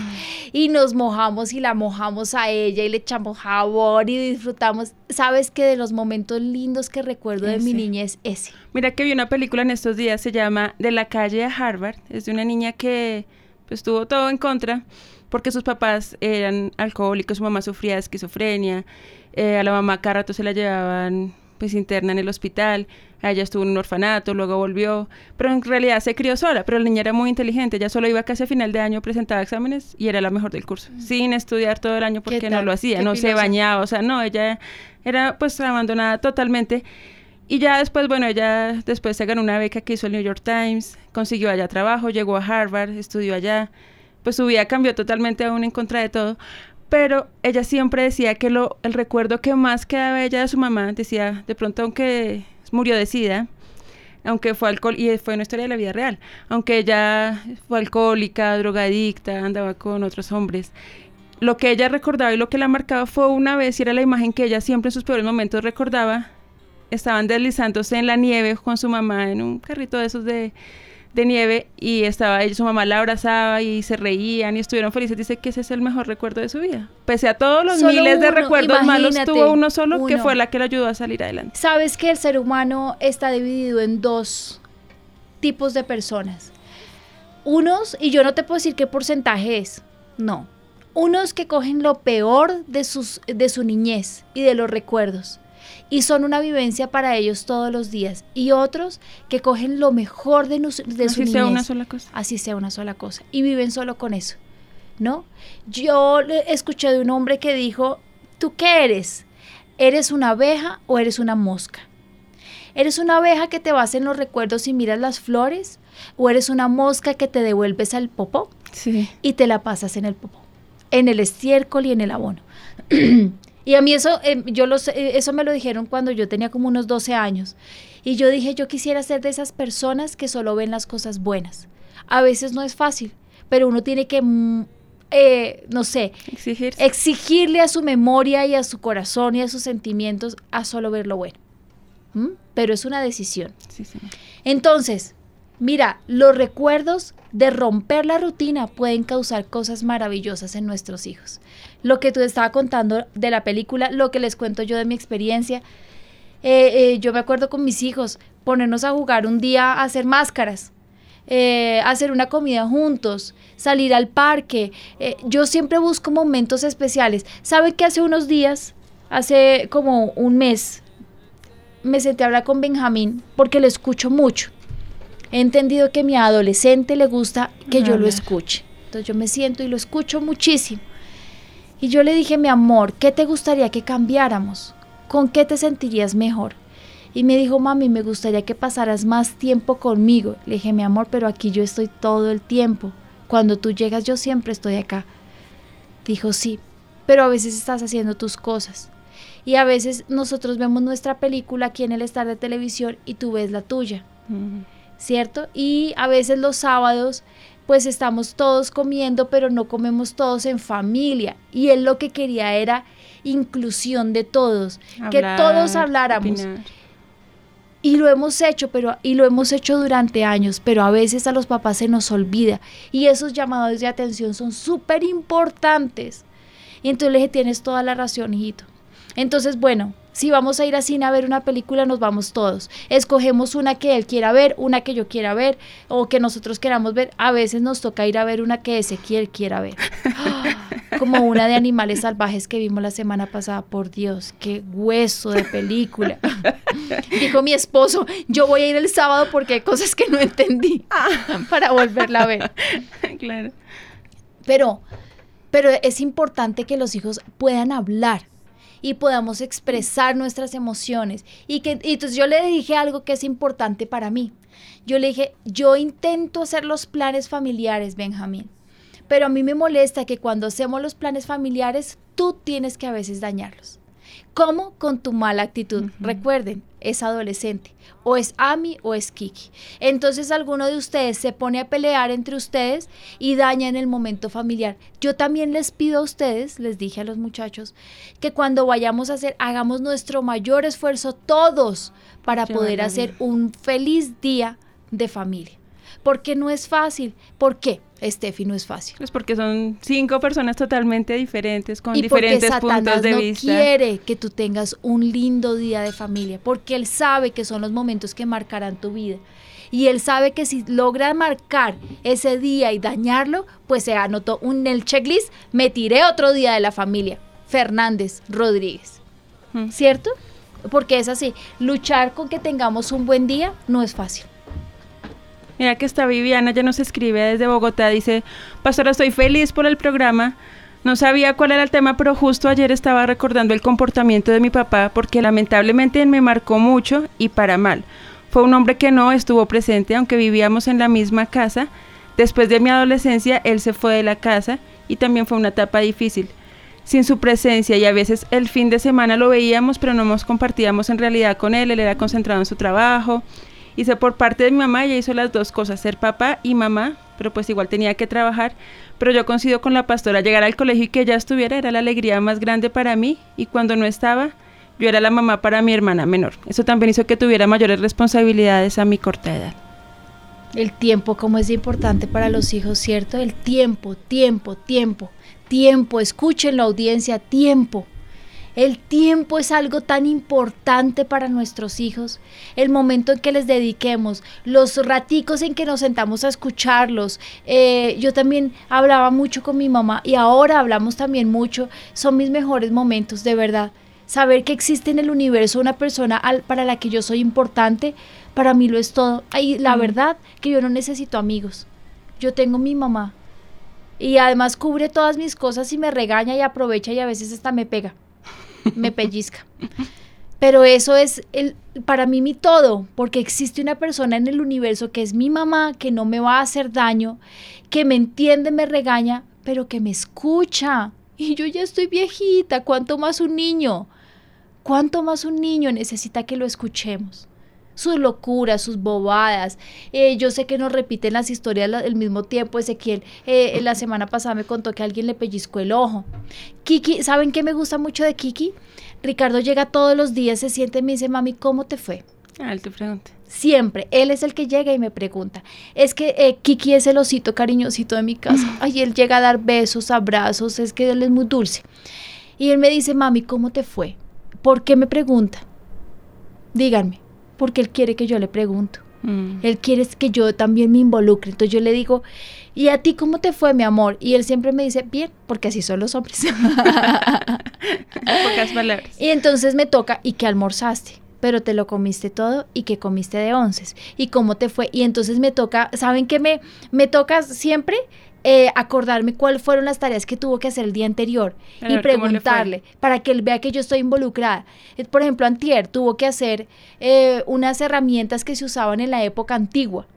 Y nos mojamos y la mojamos a ella y le echamos jabón y disfrutamos. Sabes que de los momentos lindos que recuerdo de mi Ese. niñez, ese. Mira que vi una película en estos días, se llama De la calle a Harvard. Es de una niña que pues tuvo todo en contra porque sus papás eran alcohólicos, su mamá sufría de esquizofrenia, eh, a la mamá cada rato se la llevaban pues interna en el hospital, a ella estuvo en un orfanato, luego volvió, pero en realidad se crió sola, pero la niña era muy inteligente, ella solo iba casi a final de año, presentaba exámenes y era la mejor del curso, sin estudiar todo el año porque no lo hacía, no se bañaba, o sea, no, ella era pues abandonada totalmente. Y ya después, bueno, ella después se ganó una beca que hizo el New York Times, consiguió allá trabajo, llegó a Harvard, estudió allá, pues su vida cambió totalmente aún en contra de todo, pero ella siempre decía que lo, el recuerdo que más quedaba ella de su mamá, decía, de pronto aunque murió de sida, aunque fue alcohol, y fue una historia de la vida real, aunque ella fue alcohólica, drogadicta, andaba con otros hombres, lo que ella recordaba y lo que la marcaba fue una vez, y era la imagen que ella siempre en sus peores momentos recordaba, estaban deslizándose en la nieve con su mamá en un carrito de esos de, de nieve y estaba ella, su mamá la abrazaba y se reían y estuvieron felices. Dice que ese es el mejor recuerdo de su vida. Pese a todos los Solo miles de recuerdos malos, tuvo uno solo que fue la que le ayudó a salir adelante. Sabes que el ser humano está dividido en dos tipos de personas. Unos, y yo no te puedo decir qué porcentaje es, no. Unos que cogen lo peor de, sus, de su niñez y de los recuerdos y son una vivencia para ellos todos los días. Y otros que cogen lo mejor de, nus- de su Así sea niñez. una sola cosa. Así sea una sola cosa. Y viven solo con eso. ¿No? Yo le- escuché de un hombre que dijo, ¿tú qué eres? ¿Eres una abeja o eres una mosca? ¿Eres una abeja que te vas en los recuerdos y miras las flores? ¿O eres una mosca que te devuelves al popó Sí. y te la pasas en el popó? En el estiércol y en el abono. *clears throat* y a mí eso, eh, yo los, eh, eso me lo dijeron cuando yo tenía como unos 12 años. Y yo dije, yo quisiera ser de esas personas que solo ven las cosas buenas. A veces no es fácil, pero uno tiene que, mm, eh, no sé, Exigirse. exigirle a su memoria y a su corazón y a sus sentimientos a solo ver lo bueno. ¿Mm? Pero es una decisión. Sí, señor. Entonces, mira, los recuerdos de romper la rutina pueden causar cosas maravillosas en nuestros hijos. Lo que tú estaba contando de la película, lo que les cuento yo de mi experiencia, eh, eh, yo me acuerdo con mis hijos ponernos a jugar un día a hacer máscaras. eh, hacer una comida juntos, salir al parque. eh, yo siempre busco momentos especiales. ¿Sabe que hace unos días, hace como un mes, me senté a hablar con Benjamín porque lo escucho mucho. He entendido que a mi adolescente le gusta que yo lo escuche. Entonces yo me siento y lo escucho muchísimo. Y yo le dije, mi amor, ¿qué te gustaría que cambiáramos? ¿Con qué te sentirías mejor? Y me dijo, mami, me gustaría que pasaras más tiempo conmigo. Le dije, mi amor, pero aquí yo estoy todo el tiempo. Cuando tú llegas yo siempre estoy acá. Dijo, sí, pero a veces estás haciendo tus cosas. Y a veces nosotros vemos nuestra película aquí en el estar de televisión y tú ves la tuya, ¿cierto? Y a veces los sábados pues estamos todos comiendo, pero no comemos todos en familia. Y él lo que quería era inclusión de todos, que todos habláramos. opinar. Y lo hemos hecho, pero y lo hemos hecho durante años, pero a veces a los papás se nos olvida y esos llamados de atención son súper importantes. Y entonces le dije, tienes toda la razón, hijito. Entonces, bueno, Si vamos a ir a cine a ver una película, nos vamos todos. Escogemos una que él quiera ver, una que yo quiera ver o que nosotros queramos ver. A veces nos toca ir a ver una que Ezequiel quiera ver. *laughs* Como una de animales salvajes que vimos la semana pasada. Por Dios, qué hueso de película. *laughs* Dijo mi esposo, yo voy a ir el sábado porque hay cosas que no entendí para volverla a ver. *laughs* Claro. Pero, pero es importante que los hijos puedan hablar y podamos expresar nuestras emociones. Y que y entonces yo le dije algo que es importante para mí. Yo le dije, yo intento hacer los planes familiares, Benjamín, pero a mí me molesta que cuando hacemos los planes familiares, tú tienes que a veces dañarlos. ¿Cómo? Con tu mala actitud. Recuerden, es adolescente. O es Ami o es Kiki. Entonces alguno de ustedes se pone a pelear entre ustedes y daña en el momento familiar. Yo también les pido a ustedes, les dije a los muchachos, que cuando vayamos a hacer, hagamos nuestro mayor esfuerzo todos para poder hacer un feliz día de familia. Porque no es fácil. ¿Por qué? Steffi, no es fácil. Pues porque son cinco personas totalmente diferentes, con y porque diferentes Satanás puntos de no vista. quiere que tú tengas un lindo día de familia, porque él sabe que son los momentos que marcarán tu vida. Y él sabe que si logra marcar ese día y dañarlo, pues se anotó un, en el checklist, me tiré otro día de la familia. Fernández Rodríguez. ¿Cierto? Porque es así, luchar con que tengamos un buen día no es fácil. Mira que está Viviana, ya nos escribe desde Bogotá, dice, Pastora, estoy feliz por el programa. No sabía cuál era el tema, pero justo ayer estaba recordando el comportamiento de mi papá porque lamentablemente me marcó mucho y para mal. Fue un hombre que no estuvo presente, aunque vivíamos en la misma casa. Después de mi adolescencia, él se fue de la casa y también fue una etapa difícil. Sin su presencia y a veces el fin de semana lo veíamos, pero no nos compartíamos en realidad con él. Él era concentrado en su trabajo. Hice por parte de mi mamá, ella hizo las dos cosas, ser papá y mamá, pero pues igual tenía que trabajar. Pero yo coincido con la pastora, llegar al colegio y que ella estuviera era la alegría más grande para mí y cuando no estaba, yo era la mamá para mi hermana menor. Eso también hizo que tuviera mayores responsabilidades a mi corta edad. El tiempo, como es importante para los hijos, ¿cierto? El tiempo, tiempo, tiempo, tiempo. Escuchen la audiencia, tiempo. El tiempo es algo tan importante para nuestros hijos. El momento en que les dediquemos, los raticos en que nos sentamos a escucharlos. Eh, yo también hablaba mucho con mi mamá y ahora hablamos también mucho. Son mis mejores momentos, de verdad. Saber que existe en el universo una persona al- para la que yo soy importante, para mí lo es todo. Y la verdad que yo no necesito amigos. Yo tengo mi mamá. Y además cubre todas mis cosas y me regaña y aprovecha y a veces hasta me pega me pellizca. Pero eso es el, para mí mi todo, porque existe una persona en el universo que es mi mamá, que no me va a hacer daño, que me entiende, me regaña, pero que me escucha. Y yo ya estoy viejita, ¿cuánto más un niño? ¿Cuánto más un niño necesita que lo escuchemos? Sus locuras, sus bobadas. Eh, yo sé que nos repiten las historias al mismo tiempo. Ezequiel, eh, la semana pasada me contó que alguien le pellizcó el ojo. Kiki, ¿saben qué me gusta mucho de Kiki? Ricardo llega todos los días, se siente y me dice, mami, ¿cómo te fue? Ah, él te pregunta. Siempre, él es el que llega y me pregunta. Es que eh, Kiki es el osito cariñosito de mi casa. *laughs* Ay, él llega a dar besos, abrazos, es que él es muy dulce. Y él me dice, mami, ¿cómo te fue? ¿Por qué me pregunta? Díganme, porque él quiere que yo le pregunto. Mm. Él quiere que yo también me involucre. Entonces yo le digo, ¿y a ti cómo te fue, mi amor? Y él siempre me dice, bien, porque así son los hombres. Pocas *laughs* palabras. Y entonces me toca, ¿y qué almorzaste? Pero te lo comiste todo y que comiste de onces. ¿Y cómo te fue? Y entonces me toca, ¿saben qué me, me toca siempre? Eh, acordarme cuáles fueron las tareas que tuvo que hacer el día anterior y preguntarle para que él vea que yo estoy involucrada. Eh, Por ejemplo, Antier tuvo que hacer eh, unas herramientas que se usaban en la época antigua.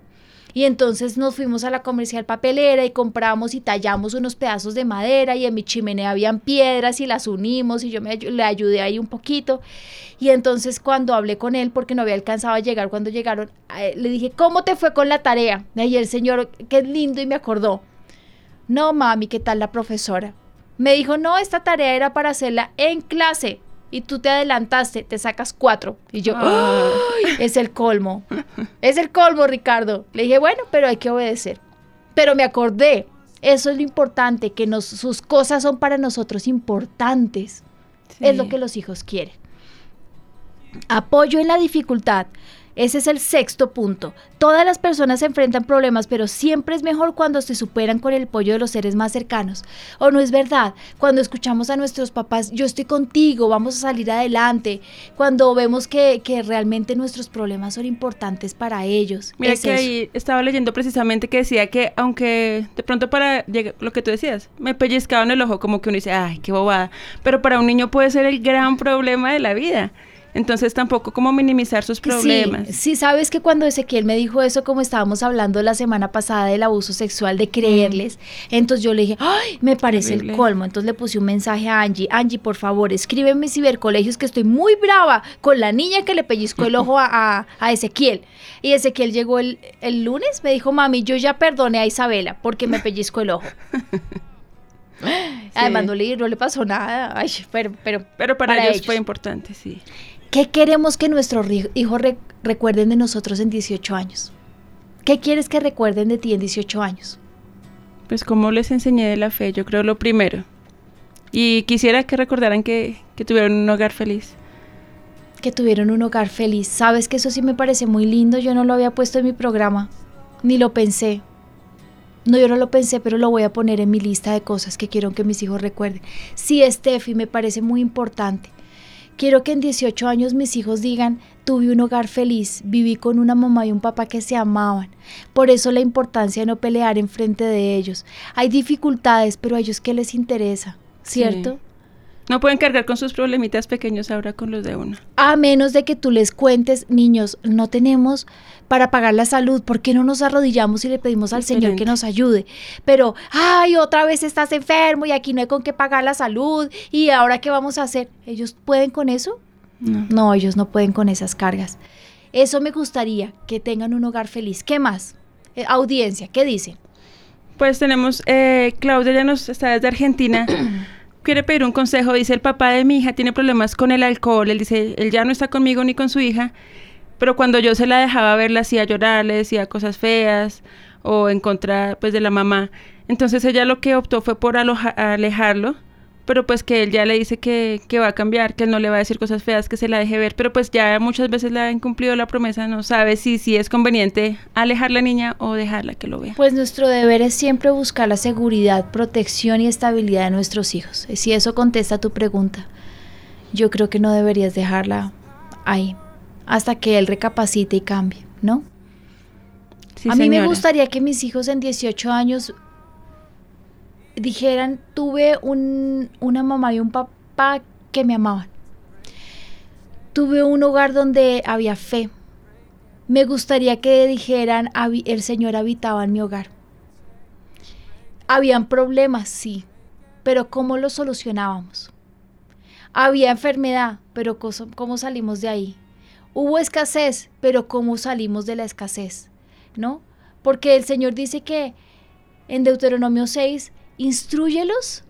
Y entonces nos fuimos a la comercial papelera y compramos y tallamos unos pedazos de madera y en mi chimenea habían piedras y las unimos y yo me, le ayudé ahí un poquito. Y entonces cuando hablé con él, porque no había alcanzado a llegar cuando llegaron, le dije, ¿cómo te fue con la tarea? Y el señor, qué lindo, y me acordó. No, mami, ¿qué tal la profesora? Me dijo, no, esta tarea era para hacerla en clase. Y tú te adelantaste, te sacas cuatro. Y yo, Ah. Es el colmo. Es el colmo, Ricardo. Le dije, bueno, pero hay que obedecer. Pero me acordé. Eso es lo importante, que nos, sus cosas son para nosotros importantes. Es lo que los hijos quieren. Apoyo en la dificultad. Ese es el sexto punto. Todas las personas enfrentan problemas, pero siempre es mejor cuando se superan con el apoyo de los seres más cercanos. ¿O no es verdad? Cuando escuchamos a nuestros papás, yo estoy contigo, vamos a salir adelante. Cuando vemos que, que realmente nuestros problemas son importantes para ellos. Mira Es que eso. ahí estaba leyendo precisamente que decía que aunque de pronto para llegar- lo que tú decías, me pellizcaba en el ojo como que uno dice, ay, qué bobada, pero para un niño puede ser el gran problema de la vida. Entonces tampoco como minimizar sus problemas. Sí, sí, sabes que cuando Ezequiel me dijo eso, como estábamos hablando la semana pasada del abuso sexual, de creerles, entonces yo le dije, ay, me parece el colmo. Entonces le puse un mensaje a Angie, Angie, por favor, escríbeme cibercolegios que estoy muy brava con la niña que le pellizcó el ojo a, a- a Ezequiel. Y Ezequiel llegó el, el lunes, me dijo, mami, yo ya perdoné a Isabela porque me pellizcó el ojo. *laughs* Además, no le, no le pasó nada. Ay, pero, pero, Pero para, ellos, fue importante, sí. ¿Qué queremos que nuestros hijos re- recuerden de nosotros en 18 años? ¿Qué quieres que recuerden de ti en 18 años? Pues como les enseñé de la fe, yo creo lo primero. Y quisiera que recordaran que, que tuvieron un hogar feliz. Que tuvieron un hogar feliz. Sabes que eso sí me parece muy lindo. Yo no lo había puesto en mi programa. Ni lo pensé. No, yo no lo pensé, pero lo voy a poner en mi lista de cosas que quiero que mis hijos recuerden. Sí, Steffi, me parece muy importante. Quiero que en 18 años mis hijos digan, tuve un hogar feliz, viví con una mamá y un papá que se amaban. Por eso la importancia de no pelear en frente de ellos. Hay dificultades, pero a ellos qué les interesa, ¿cierto? Sí. No pueden cargar con sus problemitas pequeños ahora con los de uno. A menos de que tú les cuentes, niños, no tenemos para pagar la salud, ¿por qué no nos arrodillamos y le pedimos al Señor que nos ayude? Pero, ay, otra vez estás enfermo y aquí no hay con qué pagar la salud y ahora qué vamos a hacer? ¿Ellos pueden con eso? No. No, ellos no pueden con esas cargas. Eso me gustaría, que tengan un hogar feliz. ¿Qué más? Eh, audiencia, ¿qué dicen? Pues tenemos, eh, Claudia ya nos está desde Argentina. *clears throat* Quiere pedir un consejo. Dice, el papá de mi hija tiene problemas con el alcohol. Él dice, él ya no está conmigo ni con su hija. Pero cuando yo se la dejaba ver, la hacía llorar, le decía cosas feas o en contra pues de la mamá. Entonces ella lo que optó fue por alejarlo. Pero pues que él ya le dice que, que va a cambiar, que él no le va a decir cosas feas, que se la deje ver. Pero pues ya muchas veces le ha incumplido la promesa. No sabe si, si es conveniente alejar la niña o dejarla que lo vea. Pues nuestro deber es siempre buscar la seguridad, protección y estabilidad de nuestros hijos. Si eso contesta tu pregunta, yo creo que no deberías dejarla ahí hasta que él recapacite y cambie, ¿no? Sí, a mí me gustaría que mis hijos en 18 años dijeran, tuve un- una mamá y un papá que me amaban. Tuve un hogar donde había fe. Me gustaría que dijeran, "Habi- el Señor habitaba en mi hogar. Habían problemas, sí, pero ¿cómo los solucionábamos? Había enfermedad, pero ¿cómo salimos de ahí? Hubo escasez, pero ¿cómo salimos de la escasez? ¿No? Porque el Señor dice que en Deuteronomio 6, instruyelos,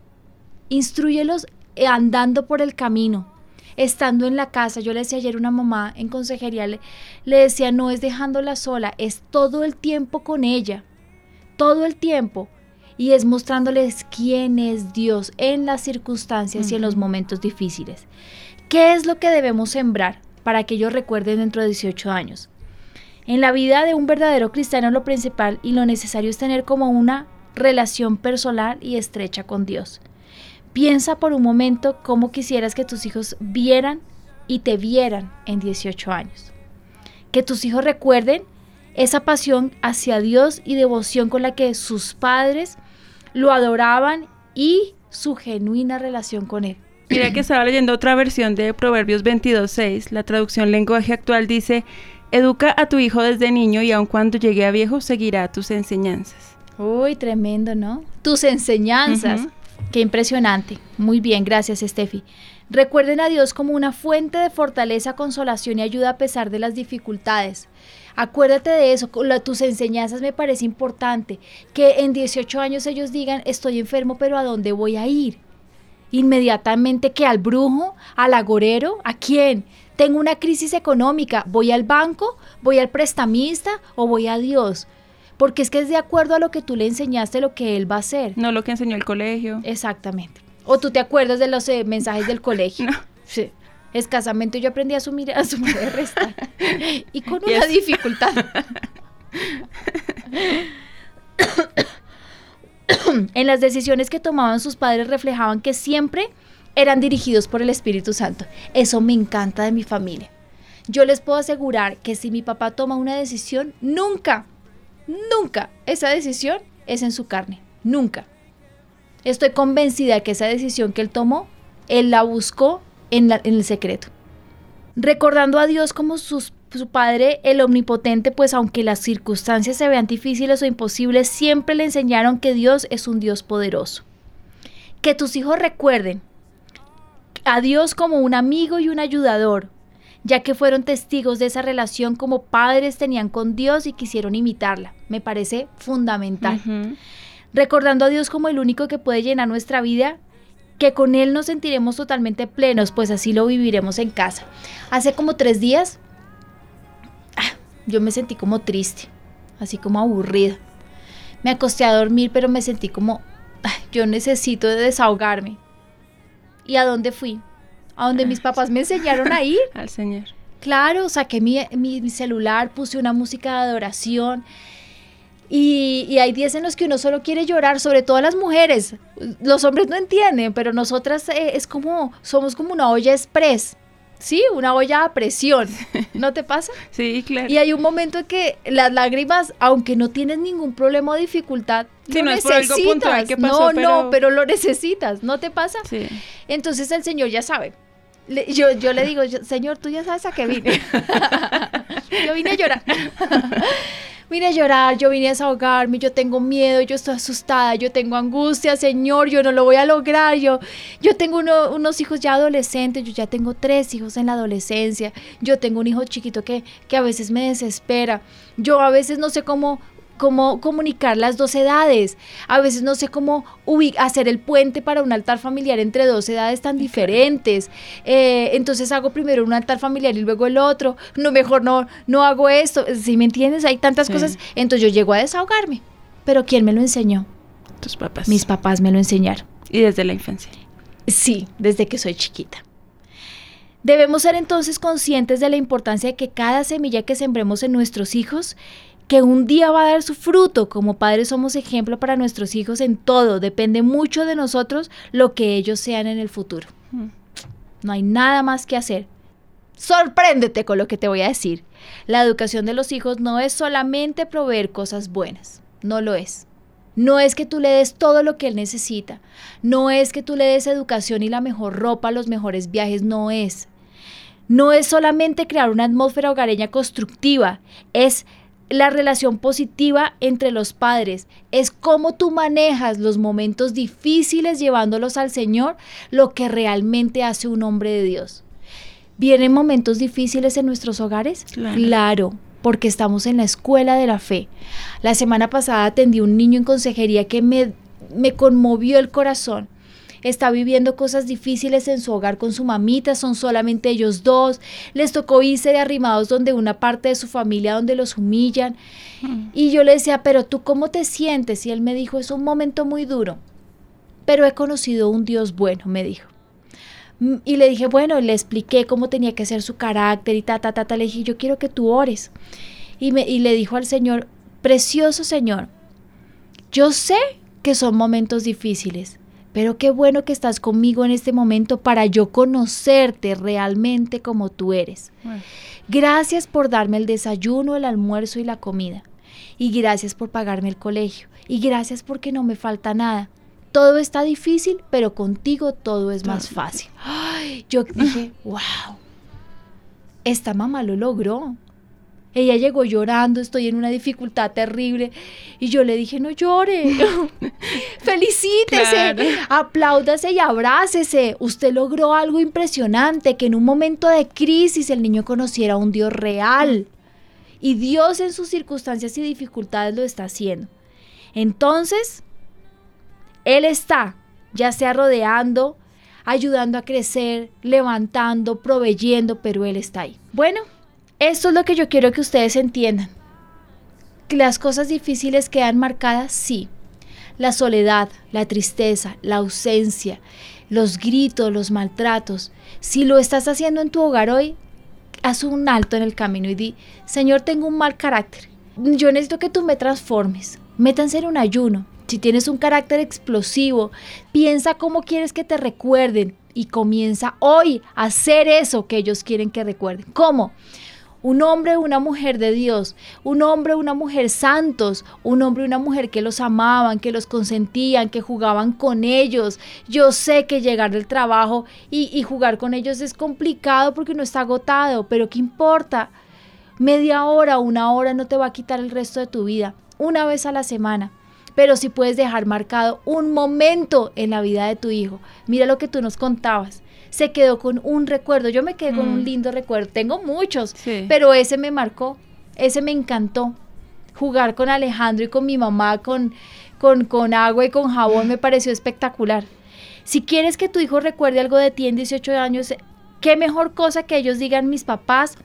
instruyelos eh, andando por el camino, estando en la casa. Yo le decía ayer a una mamá en consejería, le, le decía, no es dejándola sola, es todo el tiempo con ella, todo el tiempo. Y es mostrándoles quién es Dios en las circunstancias y en los momentos difíciles. ¿Qué es lo que debemos sembrar para que ellos recuerden dentro de 18 años? En la vida de un verdadero cristiano lo principal y lo necesario es tener como una relación personal y estrecha con Dios. Piensa por un momento cómo quisieras que tus hijos vieran y te vieran en 18 años. Que tus hijos recuerden esa pasión hacia Dios y devoción con la que sus padres lo adoraban y su genuina relación con Él. Mira que estaba leyendo otra versión de Proverbios 22.6, la traducción lenguaje actual dice, educa a tu hijo desde niño y aun cuando llegue a viejo seguirá tus enseñanzas. Uy, tremendo, ¿no? Tus enseñanzas. Qué impresionante. Muy bien, gracias, Steffi. Recuerden a Dios como una fuente de fortaleza, consolación y ayuda a pesar de las dificultades. Acuérdate de eso, tus enseñanzas me parece importante. Que en 18 años ellos digan, estoy enfermo, pero ¿a dónde voy a ir? Inmediatamente que al brujo, al agorero, ¿a quién? Tengo una crisis económica, ¿voy al banco? ¿Voy al prestamista o voy a Dios? Porque es que es de acuerdo a lo que tú le enseñaste lo que él va a hacer. No lo que enseñó el colegio. Exactamente. O tú te acuerdas de los eh, mensajes del colegio. *laughs* Sí. Escasamente yo aprendí a sumir, a sumar y restar. *laughs* y con una dificultad. *coughs* en las decisiones que tomaban sus padres reflejaban que siempre eran dirigidos por el Espíritu Santo. Eso me encanta de mi familia. Yo les puedo asegurar que si mi papá toma una decisión, nunca, nunca esa decisión es en su carne. Nunca. Estoy convencida que esa decisión que él tomó, él la buscó en, el secreto. Recordando a Dios como su Padre, el Omnipotente, pues aunque las circunstancias se vean difíciles o imposibles, siempre le enseñaron que Dios es un Dios poderoso. Que tus hijos recuerden a Dios como un amigo y un ayudador, ya que fueron testigos de esa relación como padres tenían con Dios y quisieron imitarla. Me parece fundamental. Recordando a Dios como el único que puede llenar nuestra vida, que con Él nos sentiremos totalmente plenos, pues así lo viviremos en casa. Hace como tres días, ah, yo me sentí como triste, así como aburrida. Me acosté a dormir, pero me sentí como, "Ah, yo necesito de desahogarme. ¿Y a dónde fui? A donde mis papás me enseñaron a ir. *laughs* Al Señor. Claro, saqué mi, mi- mi celular, puse una música de adoración. Y, y hay días en los que uno solo quiere llorar, sobre todo las mujeres. Los hombres no entienden, pero nosotras eh, es como, somos como una olla express. Sí, una olla a presión. ¿No te pasa? *laughs* Sí, claro. Y hay un momento en que las lágrimas, aunque no tienes ningún problema o dificultad, lo no necesitas. puntual que pasó, no, pero- no, pero lo necesitas. ¿No te pasa? Sí. Entonces el Señor ya sabe. Le- yo, yo le digo, yo- Señor, tú ya sabes a qué vine. *laughs* yo vine a llorar. vine a llorar, yo vine a desahogarme, yo tengo miedo, yo estoy asustada, yo tengo angustia, Señor, yo no lo voy a lograr, yo, yo tengo uno- unos hijos ya adolescentes, yo ya tengo tres hijos en la adolescencia, yo tengo un hijo chiquito que, que a veces me desespera, yo a veces no sé cómo cómo comunicar las dos edades. A veces no sé cómo hacer el puente para un altar familiar entre dos edades tan diferentes. Eh, entonces hago primero un altar familiar y luego el otro. No, mejor no, no hago esto. Si me entiendes, hay tantas Sí. cosas. Entonces yo llego a desahogarme. Pero ¿quién me lo enseñó? Tus papás. Mis papás me lo enseñaron. Y desde la infancia. Sí, desde que soy chiquita. Debemos ser entonces conscientes de la importancia de que cada semilla que sembremos en nuestros hijos, que un día va a dar su fruto, como padres somos ejemplo para nuestros hijos en todo, depende mucho de nosotros lo que ellos sean en el futuro. Mm. No hay nada más que hacer. Sorpréndete con lo que te voy a decir. La educación de los hijos no es solamente proveer cosas buenas, no lo es. No es que tú le des todo lo que él necesita, no es que tú le des educación y la mejor ropa, los mejores viajes, no es. No es solamente crear una atmósfera hogareña constructiva, es la relación positiva entre los padres, es cómo tú manejas los momentos difíciles llevándolos al Señor, lo que realmente hace un hombre de Dios. ¿Vienen momentos difíciles en nuestros hogares? Claro. porque estamos en la escuela de la fe. La semana pasada atendí a un niño en consejería que me, me conmovió el corazón. Está viviendo cosas difíciles en su hogar con su mamita, son solamente ellos dos. Les tocó irse de arrimados donde una parte de su familia donde los humillan. Y yo le decía, pero tú cómo te sientes? Y él me dijo, es un momento muy duro. Pero he conocido un Dios bueno, me dijo. Mm, Y le dije, bueno, le expliqué cómo tenía que ser su carácter y ta, ta, ta, ta. Le dije, yo quiero que tú ores. Y, me, y le dijo al Señor, precioso Señor, yo sé que son momentos difíciles, pero qué bueno que estás conmigo en este momento para yo conocerte realmente como tú eres. Gracias por darme el desayuno, el almuerzo y la comida. Y gracias por pagarme el colegio. Y gracias porque no me falta nada. Todo está difícil, pero contigo todo es más fácil. Ay, *gasps* yo dije, *laughs* wow, esta mamá lo logró. Ella llegó llorando, estoy en una dificultad terrible. Y yo le dije, no llore, *laughs* felicítese, Claro. apláudase y abrácese. Usted logró algo impresionante, que en un momento de crisis el niño conociera a un Dios real. Y Dios en sus circunstancias y dificultades lo está haciendo. Entonces, Él está, ya sea rodeando, ayudando a crecer, levantando, proveyendo, pero Él está ahí. Bueno, esto es lo que yo quiero que ustedes entiendan. Las cosas difíciles quedan marcadas, sí. La soledad, la tristeza, la ausencia, los gritos, los maltratos. Si lo estás haciendo en tu hogar hoy, haz un alto en el camino y di, Señor, tengo un mal carácter. Yo necesito que tú me transformes. Métanse en un ayuno. Si tienes un carácter explosivo, piensa cómo quieres que te recuerden y comienza hoy a hacer eso que ellos quieren que recuerden. ¿Cómo? Un hombre una mujer de Dios, un hombre una mujer santos, un hombre una mujer que los amaban, que los consentían, que jugaban con ellos. Yo sé que llegar del trabajo y, y jugar con ellos es complicado porque uno está agotado, pero ¿qué importa? Media hora, una hora no te va a quitar el resto de tu vida, una vez a la semana pero si puedes dejar marcado un momento en la vida de tu hijo. Mira lo que tú nos contabas se quedó con un recuerdo. Yo me quedé con un mm. lindo recuerdo. Tengo muchos, pero ese me marcó, ese me encantó. Jugar con Alejandro y con mi mamá, con, con, con agua y con jabón, me pareció espectacular. Si quieres que tu hijo recuerde algo de ti en 18 años, qué mejor cosa que ellos digan mis papás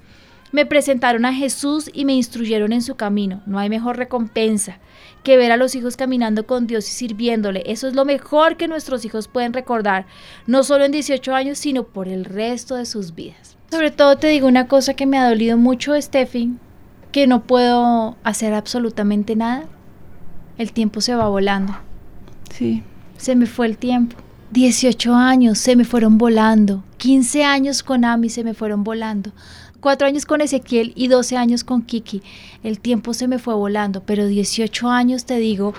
me presentaron a Jesús y me instruyeron en su camino. No hay mejor recompensa que ver a los hijos caminando con Dios y sirviéndole. Eso es lo mejor que nuestros hijos pueden recordar, no solo en 18 años, sino por el resto de sus vidas. Sobre todo te digo una cosa que me ha dolido mucho, Steffi, que no puedo hacer absolutamente nada. El tiempo se va volando. Sí. Se me fue el tiempo. 18 años se me fueron volando. 15 años con Ami se me fueron volando cuatro años con Ezequiel y 12 años con Kiki. El tiempo se me fue volando, pero 18 años, te digo,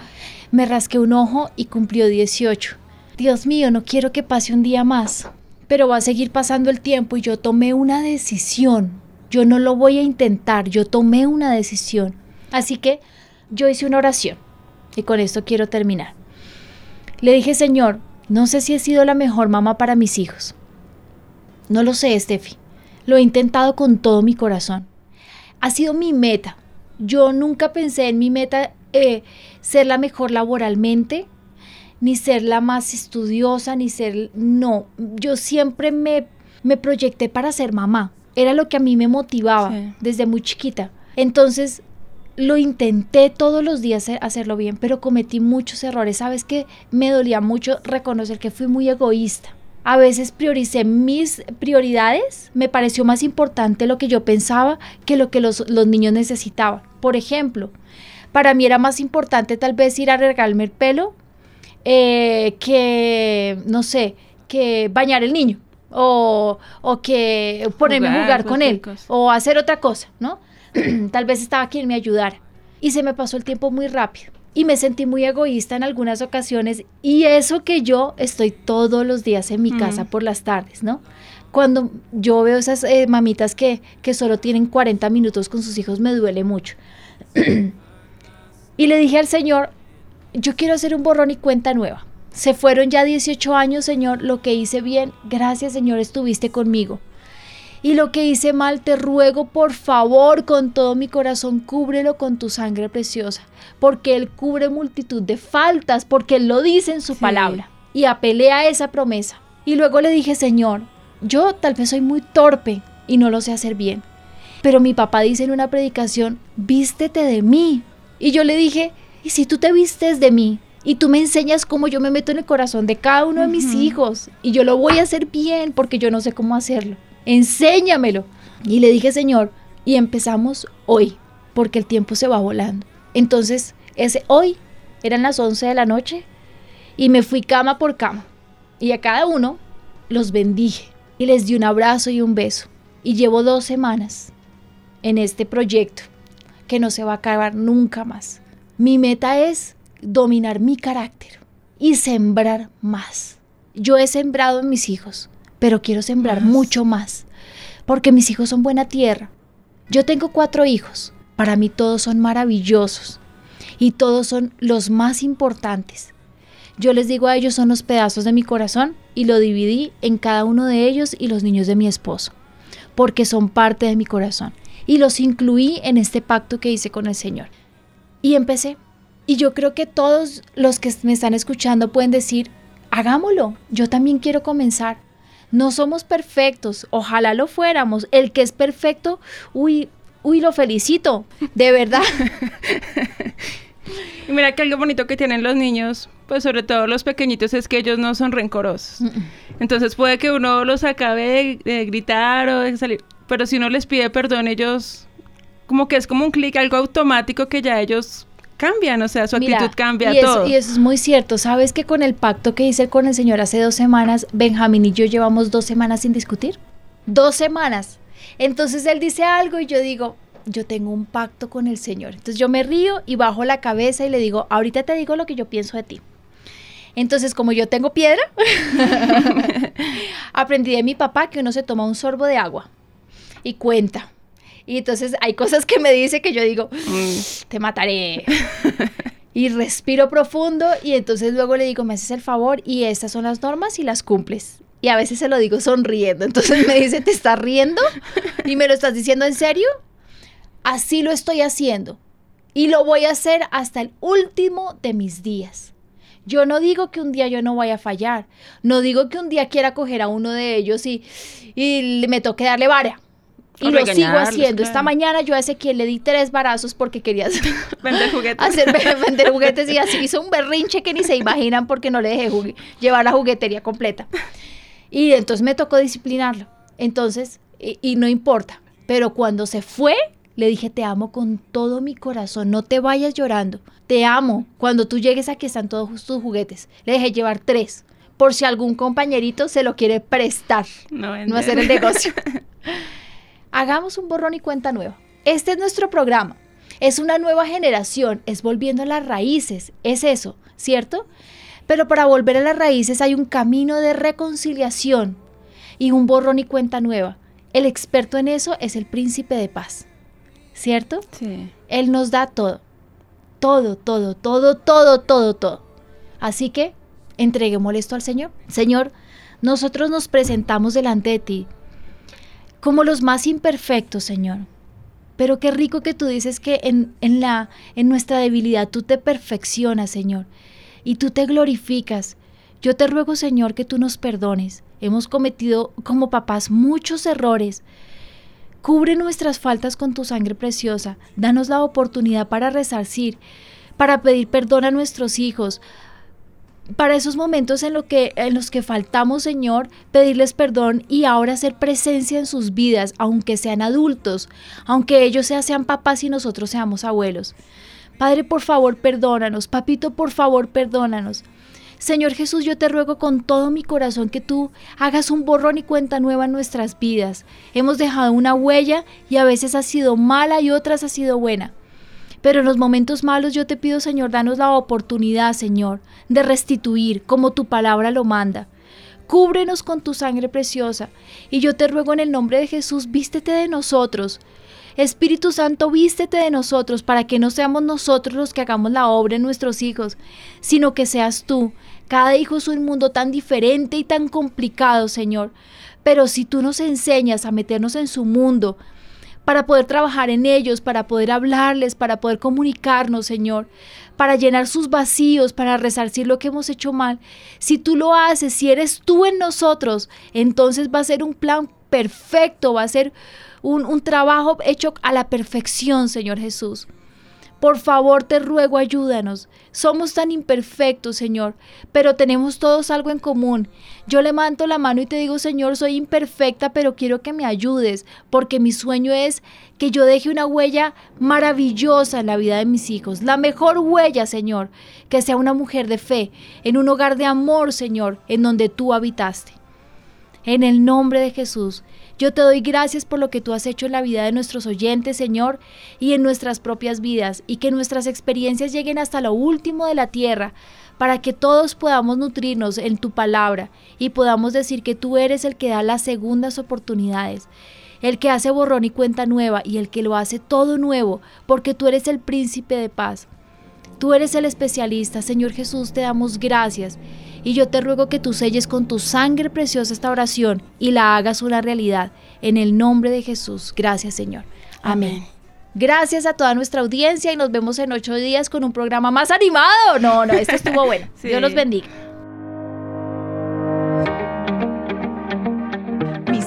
me rasqué un ojo y cumplió 18. Dios mío, no quiero que pase un día más, pero va a seguir pasando el tiempo y yo tomé una decisión. Yo no lo voy a intentar, yo tomé una decisión. Así que yo hice una oración y con esto quiero terminar. Le dije, Señor, no sé si he sido la mejor mamá para mis hijos. No lo sé, Steffi. Lo he intentado con todo mi corazón. Ha sido mi meta. Yo nunca pensé en mi meta eh, ser la mejor laboralmente, ni ser la más estudiosa, ni ser... No, yo siempre me, me proyecté para ser mamá. Era lo que a mí me motivaba desde muy chiquita. Entonces, lo intenté todos los días hacerlo bien, pero cometí muchos errores. Sabes que me dolía mucho reconocer que fui muy egoísta a veces prioricé mis prioridades, me pareció más importante lo que yo pensaba que lo que los, niños necesitaban. Por ejemplo, para mí era más importante tal vez ir a regarme el pelo eh, que, no sé, que bañar el niño o, que ponerme a jugar con él o hacer otra cosa, ¿no? *clears throat* tal vez estaba quien me ayudara. Y se me pasó el tiempo muy rápido y me sentí muy egoísta en algunas ocasiones y eso que yo estoy todos los días en mi casa por las tardes, ¿no? Cuando yo veo esas eh, mamitas que, que solo tienen 40 minutos con sus hijos me duele mucho. *clears throat* y le dije al Señor, yo quiero hacer un borrón y cuenta nueva. Se fueron ya 18 años, Señor, lo que hice bien, gracias Señor, estuviste conmigo y lo que hice mal, te ruego por favor con todo mi corazón, cúbrelo con tu sangre preciosa, porque Él cubre multitud de faltas, porque Él lo dice en su palabra. Y apelé a esa promesa. Y luego le dije, Señor, yo tal vez soy muy torpe y no lo sé hacer bien, pero mi papá dice en una predicación, vístete de mí. Y yo le dije, ¿y si tú te vistes de mí? Y tú me enseñas cómo yo me meto en el corazón de cada uno de mis hijos. Y yo lo voy a hacer bien porque yo no sé cómo hacerlo enséñamelo. Y le dije, Señor, y empezamos hoy, porque el tiempo se va volando. Entonces, ese hoy eran las 11 de la noche y me fui cama por cama. Y a cada uno los bendije y les di un abrazo y un beso. Y llevo dos semanas en este proyecto que no se va a acabar nunca más. Mi meta es dominar mi carácter y sembrar más. Yo he sembrado en mis hijos, pero quiero sembrar mucho más, porque mis hijos son buena tierra. Yo tengo cuatro hijos, para mí todos son maravillosos y todos son los más importantes. Yo les digo a ellos son los pedazos de mi corazón y lo dividí en cada uno de ellos y los niños de mi esposo, porque son parte de mi corazón. Y los incluí en este pacto que hice con el Señor. Y empecé. Y yo creo que todos los que me están escuchando pueden decir, hagámoslo, yo también quiero comenzar. No somos perfectos, ojalá lo fuéramos. El que es perfecto, uy, uy, lo felicito, de verdad. *laughs* Y mira que algo bonito que tienen los niños, pues sobre todo los pequeñitos, es que ellos no son rencorosos. Entonces puede que uno los acabe de, de gritar o de salir, pero si uno les pide perdón, ellos como que es como un clic, algo automático que ya ellos cambian, o sea, su Mira, actitud cambia y eso, todo. y eso es muy cierto. ¿Sabes que con el pacto que hice con el Señor hace dos semanas, Benjamín y yo llevamos dos semanas sin discutir? Dos semanas. Entonces él dice algo y yo digo, yo tengo un pacto con el Señor. Entonces yo me río y bajo la cabeza y le digo, ahorita te digo lo que yo pienso de ti. Entonces, como yo tengo piedra, *laughs* *laughs* aprendí de mi papá que uno se toma un sorbo de agua y cuenta. Y entonces hay cosas que me dice que yo digo, te mataré. *laughs* y respiro profundo y entonces luego le digo, me haces el favor y estas son las normas y las cumples. Y a veces se lo digo sonriendo. Entonces me dice, ¿te estás riendo? ¿Y me lo estás diciendo en serio? Así lo estoy haciendo. Y lo voy a hacer hasta el último de mis días. Yo no digo que un día yo no vaya a fallar. No digo que un día quiera coger a uno de ellos y, y me toque darle vara. Y lo sigo haciendo. Esta mañana yo a Ezequiel le di tres varazos porque quería hacer, *laughs* Vender juguetes. hacer *laughs* vender juguetes y así hizo un berrinche que ni se imaginan porque no le dejé llevar la juguetería completa. Y entonces me tocó disciplinarlo. Entonces, y, y no importa. Pero cuando se fue, le dije, te amo con todo mi corazón, no te vayas llorando. Te amo. Cuando tú llegues aquí están todos tus juguetes. Le dejé llevar tres. Por si algún compañerito se lo quiere prestar. No, No hacer el negocio. *laughs* Hagamos un borrón y cuenta nueva. Este es nuestro programa. Es una nueva generación, es volviendo a las raíces, es eso, ¿cierto? Pero para volver a las raíces hay un camino de reconciliación y un borrón y cuenta nueva. El experto en eso es el príncipe de paz, ¿cierto? Sí. Él nos da todo, todo, todo, todo, todo, todo, todo. Así que entreguémosle esto al Señor. Señor, nosotros nos presentamos delante de ti como los más imperfectos, Señor. Pero qué rico que tú dices que en, en la, en nuestra debilidad tú te perfeccionas, Señor, y tú te glorificas. Yo te ruego, Señor, que tú nos perdones. Hemos cometido como papás muchos errores. Cubre nuestras faltas con tu sangre preciosa. Danos la oportunidad para resarcir, para pedir perdón a nuestros hijos, para esos momentos en, lo que, en los que faltamos, Señor, pedirles perdón y ahora hacer presencia en sus vidas, aunque sean adultos, aunque ellos ya sean papás y nosotros seamos abuelos. Padre, por favor, perdónanos. Papito, por favor, perdónanos. Señor Jesús, yo te ruego con todo mi corazón que tú hagas un borrón y cuenta nueva en nuestras vidas. Hemos dejado una huella y a veces ha sido mala y otras ha sido buena. Pero en los momentos malos yo te pido, Señor, danos la oportunidad, Señor, de restituir como tu palabra lo manda. Cúbrenos con tu sangre preciosa. Y yo te ruego en el nombre de Jesús, vístete de nosotros. Espíritu Santo, vístete de nosotros para que no seamos nosotros los que hagamos la obra en nuestros hijos, sino que seas tú. Cada hijo es un mundo tan diferente y tan complicado, Señor. Pero si tú nos enseñas a meternos en su mundo, para poder trabajar en ellos, para poder hablarles, para poder comunicarnos, Señor, para llenar sus vacíos, para resarcir lo que hemos hecho mal. Si tú lo haces, si eres tú en nosotros, entonces va a ser un plan perfecto, va a ser un, un trabajo hecho a la perfección, Señor Jesús. Por favor, te ruego, ayúdanos. Somos tan imperfectos, Señor, pero tenemos todos algo en común. Yo levanto la mano y te digo, Señor, soy imperfecta, pero quiero que me ayudes, porque mi sueño es que yo deje una huella maravillosa en la vida de mis hijos. La mejor huella, Señor, que sea una mujer de fe, en un hogar de amor, Señor, en donde tú habitaste. En el nombre de Jesús, yo te doy gracias por lo que tú has hecho en la vida de nuestros oyentes, Señor, y en nuestras propias vidas, y que nuestras experiencias lleguen hasta lo último de la tierra, para que todos podamos nutrirnos en tu palabra y podamos decir que tú eres el que da las segundas oportunidades, el que hace borrón y cuenta nueva y el que lo hace todo nuevo, porque tú eres el príncipe de paz. Tú eres el especialista, Señor Jesús, te damos gracias. Y yo te ruego que tú selles con tu sangre preciosa esta oración y la hagas una realidad. En el nombre de Jesús. Gracias, Señor. Amén. Gracias a toda nuestra audiencia y nos vemos en ocho días con un programa más animado. No, no, este estuvo bueno. *laughs* Sí. Dios los bendiga.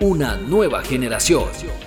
Una nueva generación.